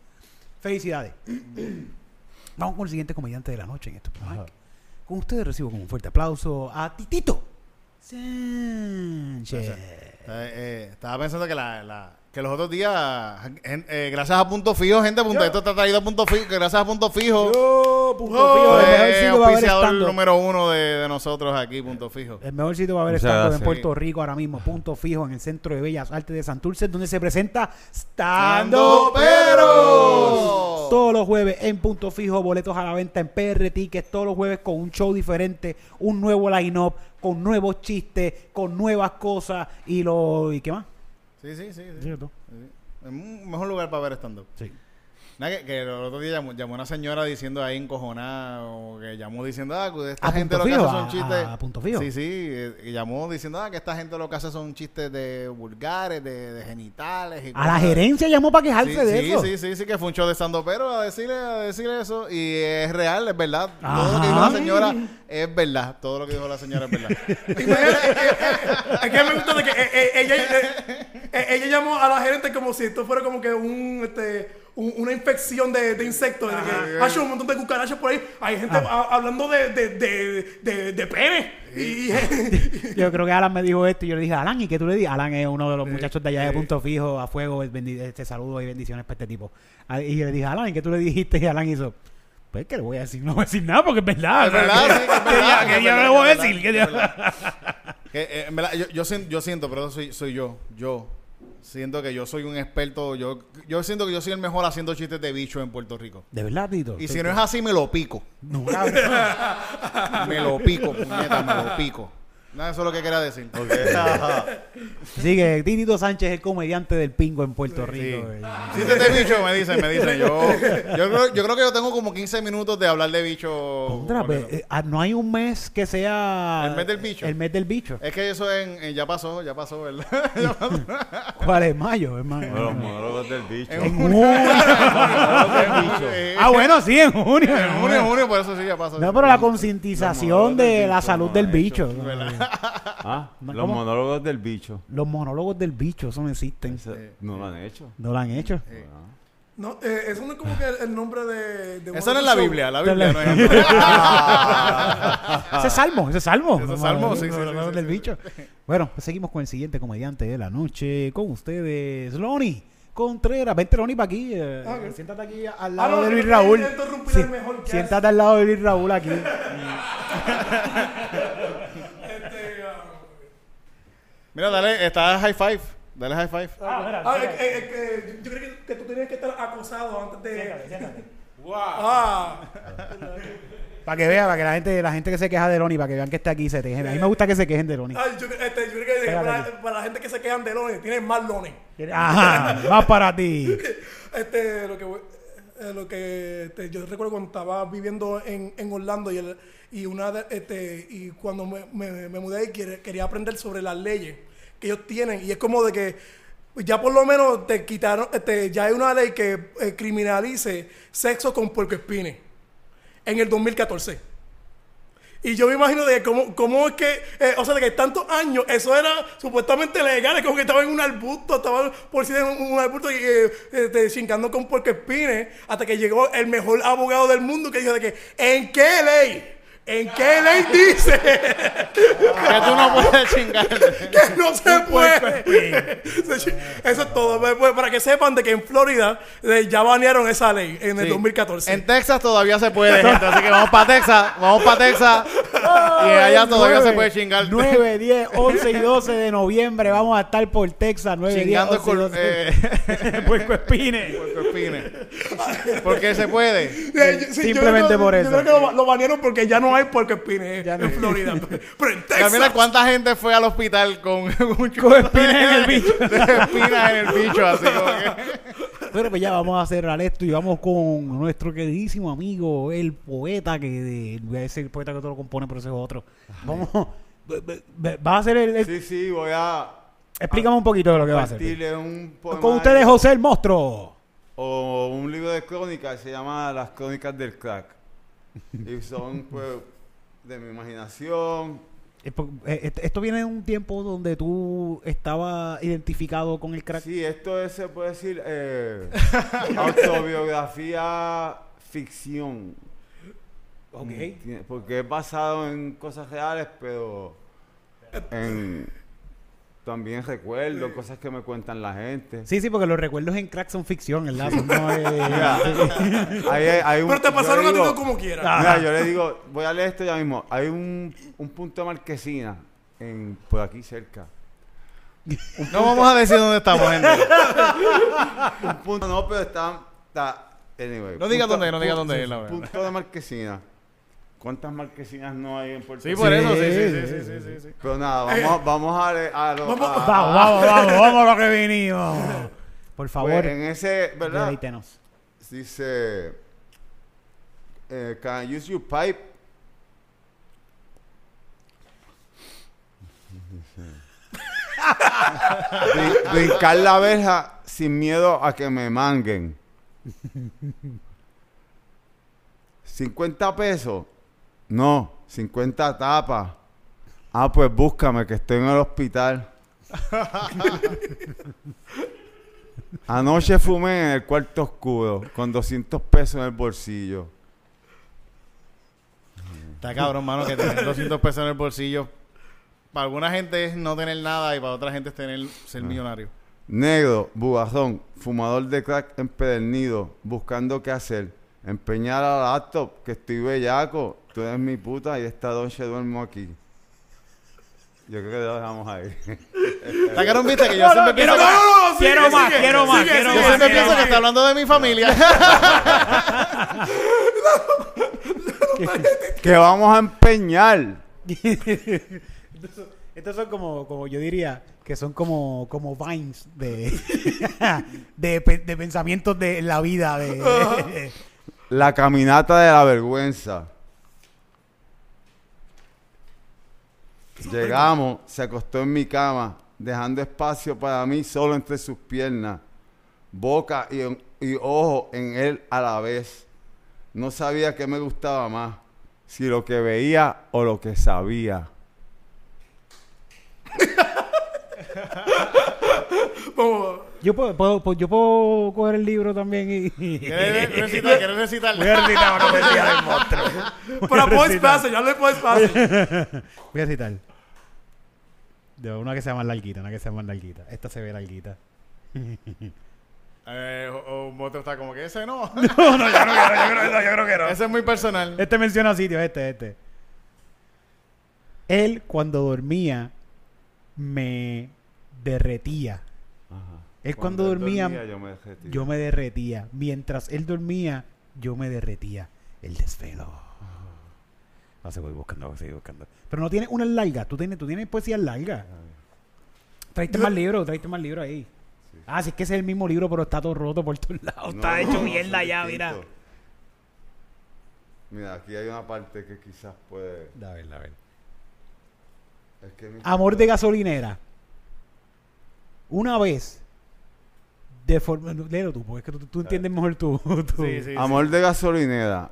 Felicidades. Vamos con el siguiente comediante de la noche en esto. Con ustedes recibo con un fuerte aplauso a Titito Sánchez. Eh, eh, estaba pensando que la, la- que los otros días, eh, gracias a Punto Fijo, gente, punto, esto está traído a Punto Fijo, que gracias a Punto Fijo, Yo, punto oh, fijo, el mejor eh, sitio ver auspiciador stand-up. número uno de, de nosotros aquí, Punto Fijo. El mejor sitio para ver Muchas stand-up en. Puerto Rico ahora mismo, punto fijo en el Centro de Bellas Artes de Santurce, donde se presenta ¡Ando Stand Peros. Peros! Todos los jueves en punto fijo, boletos a la venta en PR Tickets, todos los jueves con un show diferente, un nuevo line-up, con nuevos chistes, con nuevas cosas y lo... ¿Y qué más? Sí, sí, sí. sí. ¿Cierto? Sí. Es un mejor lugar para ver stand-up. Sí. Nada, que, que el otro día llamó, llamó una señora diciendo ahí encojonada, o que llamó diciendo, ah, que esta ¿A gente lo que hace son ¿A- chistes. a punto fijo? Sí, sí, eh, y llamó diciendo, ah, que esta gente lo que hace son chistes de vulgares, de, de genitales. Y A la gerencia llamó para quejarse Sí, de sí, eso. sí, sí, sí, que fue un show de stand pero a decirle, a decirle eso. Y es real, es verdad. Todo lo que dijo la señora es verdad. Todo lo que dijo la señora es verdad. Es que me gusta de que eh, eh, ella, ella llamó a la gerente como si esto fuera como que un, este, un- una infección de, de insectos. De que hay un montón de cucarachas por ahí. Hay gente Ah. a- hablando de, de, de, de, de pene. Y, Yo creo que Alan me dijo esto y yo le dije, Alan, ¿y qué tú le dices? Alan es uno de los muchachos de allá de Punto Fijo, a fuego, este saludo y bendiciones para este tipo. Ah, Y yo le dije, Alan, ¿y qué tú le dijiste? Y Alan hizo, pues que le voy a decir, no voy a decir nada porque es verdad. Es verdad, sí, que es ¿Qué verdad, día- que ¿Qué es día no le voy a decir? ¿Qué verdad, día- que es verdad. Que, eh, yo, yo, sien- yo siento, pero eso soy, soy yo. Yo siento que yo soy un experto. Yo, yo siento que yo soy el mejor haciendo chistes de bicho en Puerto Rico. ¿De verdad, Tito? Y si no es así, me lo pico. No, cabrón. Me lo pico, puñeta, me lo pico. Nada, eso es lo que quería decir. Sigue, Titito Sánchez es el comediante del pingo en Puerto Rico. eh. Chistes de bicho, me dicen, me dicen. Yo, yo, creo, yo creo que yo tengo como 15 minutos de hablar de bicho. Contra, con pues, eh, ah, no hay un mes que sea... El mes del bicho. El mes del bicho. Es que eso en, en- ya pasó, ya pasó, ¿verdad? Ya pasó. ¿Cuál es? Mayo, es mayo. Los monólogos del bicho. En junio. Eh, ah, bueno, sí, en junio. En junio, en junio, por eso sí ya pasó. No, pero la concientización de la salud no del bicho. hecho. Ah, No, los ¿cómo? monólogos del bicho. Los monólogos del bicho, eso no existen. Ese- No lo han hecho. No lo han hecho. Ah. no, eh, eso no es como que el, el nombre de. uno no es la Biblia, la Biblia no es. Ese es salmo, ese es salmo. Ese es salmo, sí, sí, Los sí, del sí. bicho. Bueno, pues seguimos con el siguiente comediante de la noche. Con ustedes, Loni Contreras. Vente, Loni, para aquí. eh, Ah. Siéntate aquí al Ah, lado no, de Luis Raúl. Sí, siéntate al lado de Luis Raúl aquí. Mira, dale, está high five. Dale high five. Ah, eh, eh, eh, que yo creo que, que tú tenías que estar acosado antes de. Ah, Para que vea, para que la gente, la gente que se queja de Loni, para que vean que está aquí, se quejen. A mí me gusta que se quejen de Loni. ay, yo, este, yo creo que para, la gente que se quejan de lones, tienen más lones. Ajá, más para ti. Este, lo que, eh, lo que este, yo recuerdo cuando estaba viviendo en, en Orlando y, el, y una de- este, y cuando me, me- mudé y quería aprender sobre las leyes que ellos tienen y es como de que ya por lo menos te quitaron, este, ya hay una ley que eh, criminalice sexo con puercoespines en el 2014. Y yo me imagino de cómo, cómo es que, eh, o sea, de que tantos años eso era supuestamente legal, es como que estaba en un arbusto, estaba por si en un, un arbusto y eh, este, chincando con hasta que llegó el mejor abogado del mundo que dijo de que, ¿en qué ley? ¿En qué ley dice Que tú no puedes chingar. que no se puede? Eso es todo. Para que sepan de que en Florida eh, ya banearon esa ley en el Sí. 2014. En Texas todavía se puede, gente. Así que vamos para Texas. Vamos para Texas. Y allá todavía se puede chingar. 9, 10, 11 y 12 de noviembre vamos a estar por Texas. 9, 10, Chingando 11 y con. 12. Eh, Puerco espine. puercoespines. Porque se puede. Eh, yo- sí, yo Simplemente creo que- por yo eso. creo que lo, lo banearon porque ya no hay puercoespines Ya no en hay. Florida. Pero en Texas. Mira cuánta gente fue al hospital con un Con espinas en el bicho. De espinas en el bicho, así como que. Bueno, pues ya vamos a cerrar esto y vamos con nuestro queridísimo amigo, el poeta que de, voy a decir el poeta que todo lo compone, pero ese es otro. Vamos, vas a hacer el, el- Sí, sí, voy a explícame un poquito de lo que va a hacer. un Con ustedes José el monstruo. o un libro de crónicas que se llama Las Crónicas del Crack. y son pues de mi imaginación. Eh, Esto viene de un tiempo donde tú estabas identificado con el crack. Sí, esto es, se puede decir eh, autobiografía ficción. Ok. Porque es basado en cosas reales, pero en, también recuerdo cosas que me cuentan la gente. Sí, sí, porque los recuerdos en crack son ficción, ¿verdad? Son no, eh, Mira, hay- hay un- Pero te pasaron a ti como quieras. Mira, yo le digo, voy a leer esto ya mismo. Hay un, un punto de marquesina en, por aquí cerca. No vamos a decir dónde estamos, gente. Un punto, no, pero está. está anyway, No diga punto- dónde, no diga punto- dónde es, la verdad. Punto de marquesina. ¿Cuántas marquesinas no hay en Puerto Sí, Rico? por Sí, eso, sí, sí, sí, sí, sí, sí, sí. Pero nada, vamos, vamos a, a lo. Vamos- a- Vamos, vamos, vamos, vamos a lo que vinimos. Por pues, favor, en ese, ¿verdad? Dice. eh, can I use your pipe? Brin- Brincar la verja sin miedo a que me manguen. 50 pesos. No, 50 tapas. Ah, pues búscame que estoy en el hospital. Anoche fumé en el cuarto oscuro con 200 pesos en el bolsillo. Está cabrón, mano, que tener 200 pesos en el bolsillo. Para alguna gente es no tener nada y para otra gente es tener ser millonario. Negro, bugarrón, fumador de crack empedernido, buscando qué hacer. Empeñar a la laptop, que estoy bellaco. Tú eres mi puta y esta noche duermo aquí. Yo creo que lo dejamos ahí. Está cabrón, viste que yo siempre pienso No, que, no, no, no, Quiero más, quiero más, quiero yo más, siempre sigue, pienso que está hablando de mi familia. que vamos a empeñar. Estos- son como, como yo diría, que son como, como vines de, de, de pensamientos de la vida. De, La caminata de la vergüenza. Llegamos, se acostó en mi cama, dejando espacio para mí solo entre sus piernas, boca y, y ojo en él a la vez. No sabía qué me gustaba más, si lo que veía o lo que sabía. Yo, puedo, puedo- puedo- yo puedo coger el libro también y... ¿Quieres recitar? ¿Quieres recitar? Voy a recitar una poesía del monstruo. Pero puedo espacio, ya le puedo espacio. Voy a citar. De una que sea más larguita, una que sea más larguita. Esta se ve larguita. Eh, o, o otro está como que ese no. No, no, yo no quiero, yo creo, no, yo creo que no. ese es muy personal. Este menciona sitios, este, este. Él, cuando dormía, me derretía. Ajá. Es cuando él dormía- yo me derretía. Yo me derretía. Mientras él dormía, yo me derretía. El desvelo. Va a seguir buscando, va a seguir buscando. Pero no tienes una larga. Tú tienes, tú tienes poesía larga. Traiste más libros, traiste más libros ahí. Ah, sí, es que ese es el mismo libro, pero está todo roto por todos lados. No, está hecho mierda ya, mira. Mira, aquí hay una parte que quizás puede. A ver, a ver. Es que mi- Amor de gasolinera. Una vez. De forma. Léelo tú, porque es que tú, tú entiendes mejor tú. tú. Sí, sí, Amor de gasolinera.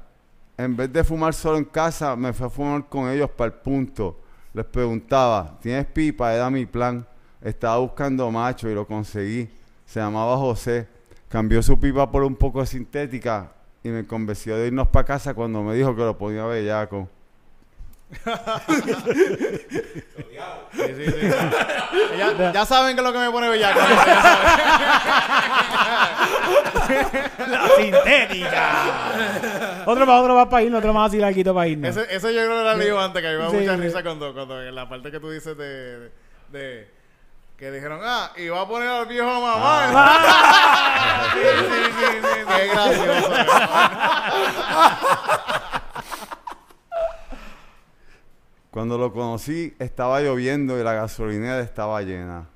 En vez de fumar solo en casa, me fui a fumar con ellos para el punto. Les preguntaba, ¿tienes pipa? Era mi plan. Estaba buscando macho y lo conseguí. Se llamaba José. Cambió su pipa por un poco de sintética y me convenció de irnos para casa cuando me dijo que lo ponía bellaco. Sí, sí, sí. ya, ya saben que es lo que me pone bellaco. La sintética. otro más, otro más para irnos, otro más así larguito para irnos. Ese, ese yo creo que era lío antes, que a mí me da Sí, mucha sí. risa cuando, cuando en la parte que tú dices de, de, de- que dijeron, ah, y va a poner al viejo mamá. Ah. sí, sí, sí, sí, Qué gracioso. Cuando lo conocí, estaba lloviendo y la gasolinera estaba llena.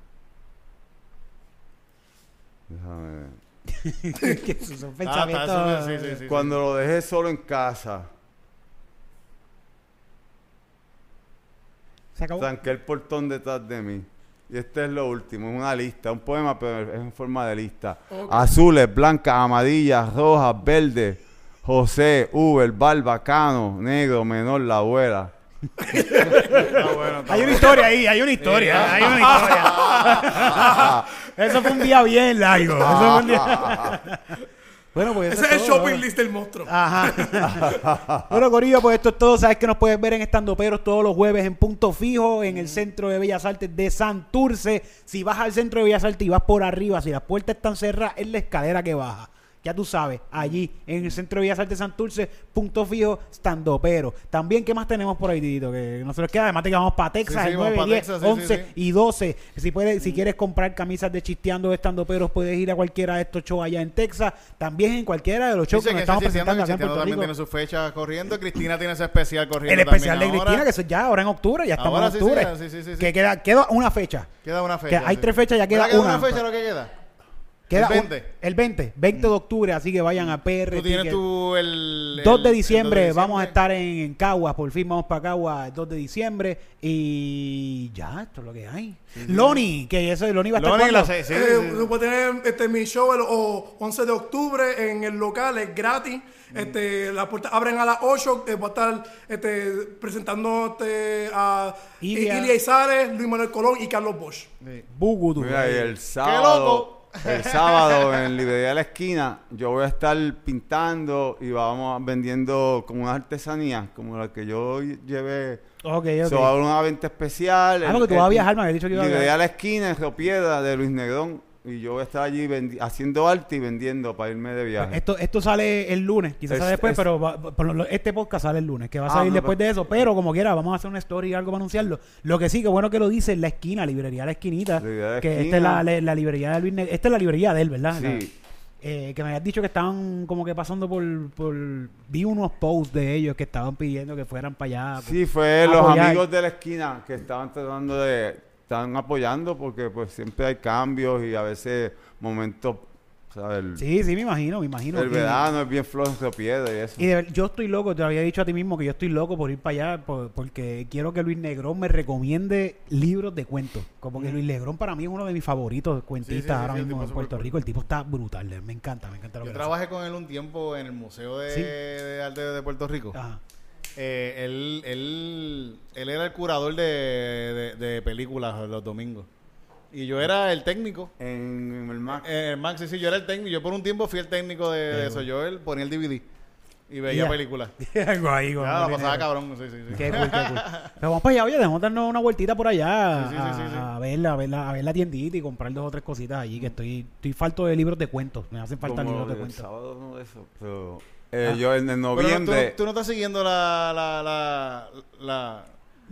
Déjame ver. que Ah, sí, sí, sí. Cuando lo dejé solo en casa, Se acabó. tranqué el portón detrás de mí. Y este es lo último, es una lista, un poema, pero es en forma de lista. Azules, blancas, amarillas, rojas, verdes. José, Uber, Barbacano, negro, menor, la abuela. Bueno, está Hay una historia ahí, hay una historia, hay una historia. Eso fue un día bien largo. Eso fue un día... bueno, pues Ese es el shopping ¿no? list del monstruo. Ajá. bueno, Corillo, pues esto es todo. Sabes que nos puedes ver en Estando Peros todos los jueves en Punto Fijo, en el Centro de Bellas Artes de Santurce. Si vas al Centro de Bellas Artes y vas por arriba, si las puertas están cerradas, es la escalera que baja. Ya tú sabes, allí en el Centro de Bellas Artes Santurce, Punto Fijo, Estando Pero. También, ¿qué más tenemos por ahí, Tito? Que no se nos queda. Además, te que vamos para Texas, Sí, sí, el vamos 9, pa' 10, Texas, sí, 11 sí, sí. y 12. Si, puedes, si quieres comprar camisas de Chisteando Estando Peros, puedes ir a cualquiera de estos shows allá en Texas. También en cualquiera de los shows Dice que nos estamos presentando acá en Puerto también Rico. tiene su fecha corriendo. Cristina tiene ese especial corriendo El especial de Cristina, que eso ya ahora en octubre, ya estamos Ahora en sí, sí, octubre. sí, sí, sí, sí. Que queda, queda una fecha. Queda una fecha. Que hay sí. tres fechas, ya queda ¿Verdad que una. una fecha lo que queda? Queda el un- 20. el 20, 20 de octubre, así que vayan a PR. Tú tienes Ticket. tu el... 2 el- de el diciembre, 2 de vamos a diciembre. estar en, en Caguas, por fin vamos para Caguas el 2 de diciembre y ya, esto es lo que hay. Loni, que eso Loni va a estar Loni, cuando? la sé, sí, sí, Eh, sí. Voy a tener este, mi show el o- 11 de octubre en el local, es gratis. Este, las puertas abren a las 8. eh, voy a estar este, presentando este, a Ilia. Ilia Izares, Luis Manuel Colón y Carlos Bosch. Bugudu. Mira, y el loco! sábado, el sábado en Librería de la Esquina, yo voy a estar pintando y vamos vendiendo como unas artesanías, como la que yo llevé. Ok, ok. So, va a haber una venta especial. Ah, porque tú vas a viajar, me habías dicho que iba a Librería de la Esquina, en Río Piedra, de Luis Negrón. Y yo voy a estar allí haciendo arte y vendiendo para irme de viaje. Esto, esto sale el lunes, quizás Es- sale después, es- pero va- por este podcast sale el lunes, que va a Ah, salir no, después de eso. Pero como quiera, vamos a hacer una story o algo para anunciarlo. Lo que sí, que bueno que lo dice, la esquina, librería La Esquinita. La que esta es la, la- la librería de Luis Neg- Esta es la librería de él, ¿verdad? Sí. Eh, que me habías dicho que estaban como que pasando por, por... Vi unos posts de ellos que estaban pidiendo que fueran para allá. Sí, fue los amigos de la esquina que estaban tratando de, están apoyando porque pues siempre hay cambios y a veces momentos, ¿sabes? El, Sí, sí, me imagino, me imagino. el Y- verano es bien flojo en Río Piedra y eso. Y de ver- yo estoy loco, te había dicho a ti mismo que yo estoy loco por ir para allá por- porque quiero que Luis Negrón me recomiende libros de cuentos. Como que Luis Negrón para mí es uno de mis favoritos cuentistas Sí, sí, sí, ahora sí, mismo en Puerto Rico. El tipo está brutal, me encanta, me encanta lo Yo que trabajé con él un tiempo en el Museo de, Sí. de Arte de Puerto Rico. Ajá. Eh, él, él, él era el curador de, de, de películas los domingos. Y yo era el técnico. En, en el Mac. Eh, el Max, sí, sí, yo era el técnico. Yo por un tiempo fui el técnico de, de eso. Yo él ponía el DVD y veía películas. Algo ahí, lo Luis pasaba cabrón. Sí, sí, sí. Qué cool, qué cool. Pero vamos para allá, oye, dejamos darnos una vueltita por allá Sí, sí, sí, a, sí, sí. a ver, a, ver la, a ver la tiendita y comprar dos o tres cositas allí, que estoy, estoy falto de libros de cuentos. Me hacen falta como libros de el cuentos. sábado no de eso, pero eh, Ah. yo en, en Pero noviembre... tú, tú no estás siguiendo la, la, la, la,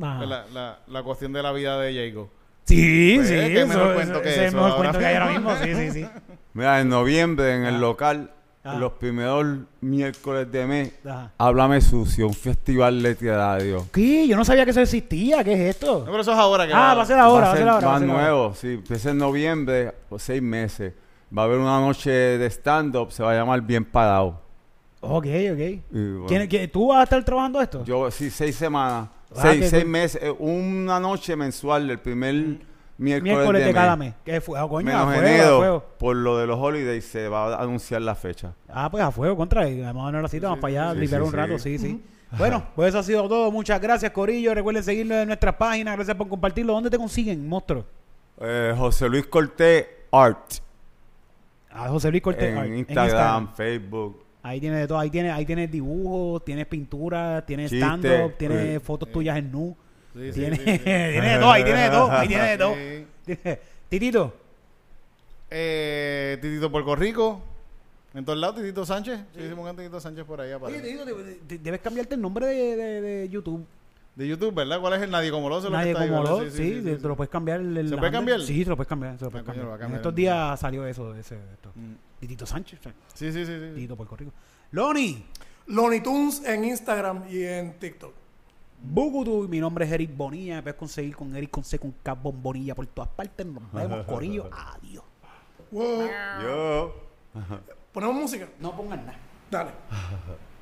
Ajá. la, la, la cuestión de la vida de Jago. Sí, Pues, sí. qué eso- mejor eso- cuento que ese es eso mejor cuento que hay ahora mismo. Sí, sí, sí. Mira, en noviembre en el local, Ah. los primeros miércoles de mes, Ajá. Háblame Sucio, un festival literario. ¿Qué? Yo no sabía que eso existía. ¿Qué es No, esto? pero eso es ahora que Ah, va a ser ahora, va va a ser ahora. va más ser ahora. nuevo, sí. Empieza en noviembre, o seis meses. Va a haber una noche de stand-up, se va a llamar Bien Parado. Ok, ok. Y, bueno, ¿Quién- quién- ¿Tú vas a estar trabajando esto? Yo, sí, seis semanas. Ah, seis, qué seis cool. meses. eh, Una noche mensual, el primer miércoles, Miércoles de, cada mes. ¿Qué fue? Ah, coño, a Menos fuego, a enero, fuego. por lo de los holidays, se va a anunciar la fecha. Ah, pues a fuego, contra. y Vamos a dar la cita, vamos para allá, sí, liberar sí, un rato, sí. sí, sí. Bueno, pues eso ha sido todo. Muchas gracias, Corillo. Recuerden seguirnos en nuestras páginas. Gracias por compartirlo. ¿Dónde te consiguen, monstruo? Eh, José Luis Cortés Art. A José Luis Cortés. en, Art, Instagram, Facebook. Ahí tienes de todo. Ahí tienes, ahí tienes dibujos, tienes pintura, tienes Chiste, stand-up, tienes eh, fotos tuyas en nu. Sí, sí, Tienes, sí, sí. tienes de todo, ahí tienes de todo, ahí tienes de todo. Sí. Titito, Eh, Titito Puerto Rico. En todos lados, Titito Sánchez. Sí, hicimos un Titito Sánchez por ahí. Oye. Titito, de- de- debes cambiarte el nombre de, de- de YouTube. De YouTube, ¿verdad? ¿Cuál es el Nadie como lo lo que Nadie está ahí, como ¿verdad? lo, sí, te te lo puedes cambiar. el- el ¿Se puede handle. cambiar? Sí, te lo puedes cambiar. Se lo puedes Ah, coño, cambiar. lo En estos días salió eso, de ese, esto. Mm. Titito Sánchez, o sea, Sí, sí, sí. sí. Titito Puerto Rico. Loni, Looney Tunes en Instagram y en TikTok. Bugutu, mi nombre es Eric Bonilla. Me puedes conseguir con Eric con C con K Bonilla por todas partes. Nos vemos, Corillo. Adiós. Wow. Yo. Ponemos música. No pongan nada. Dale.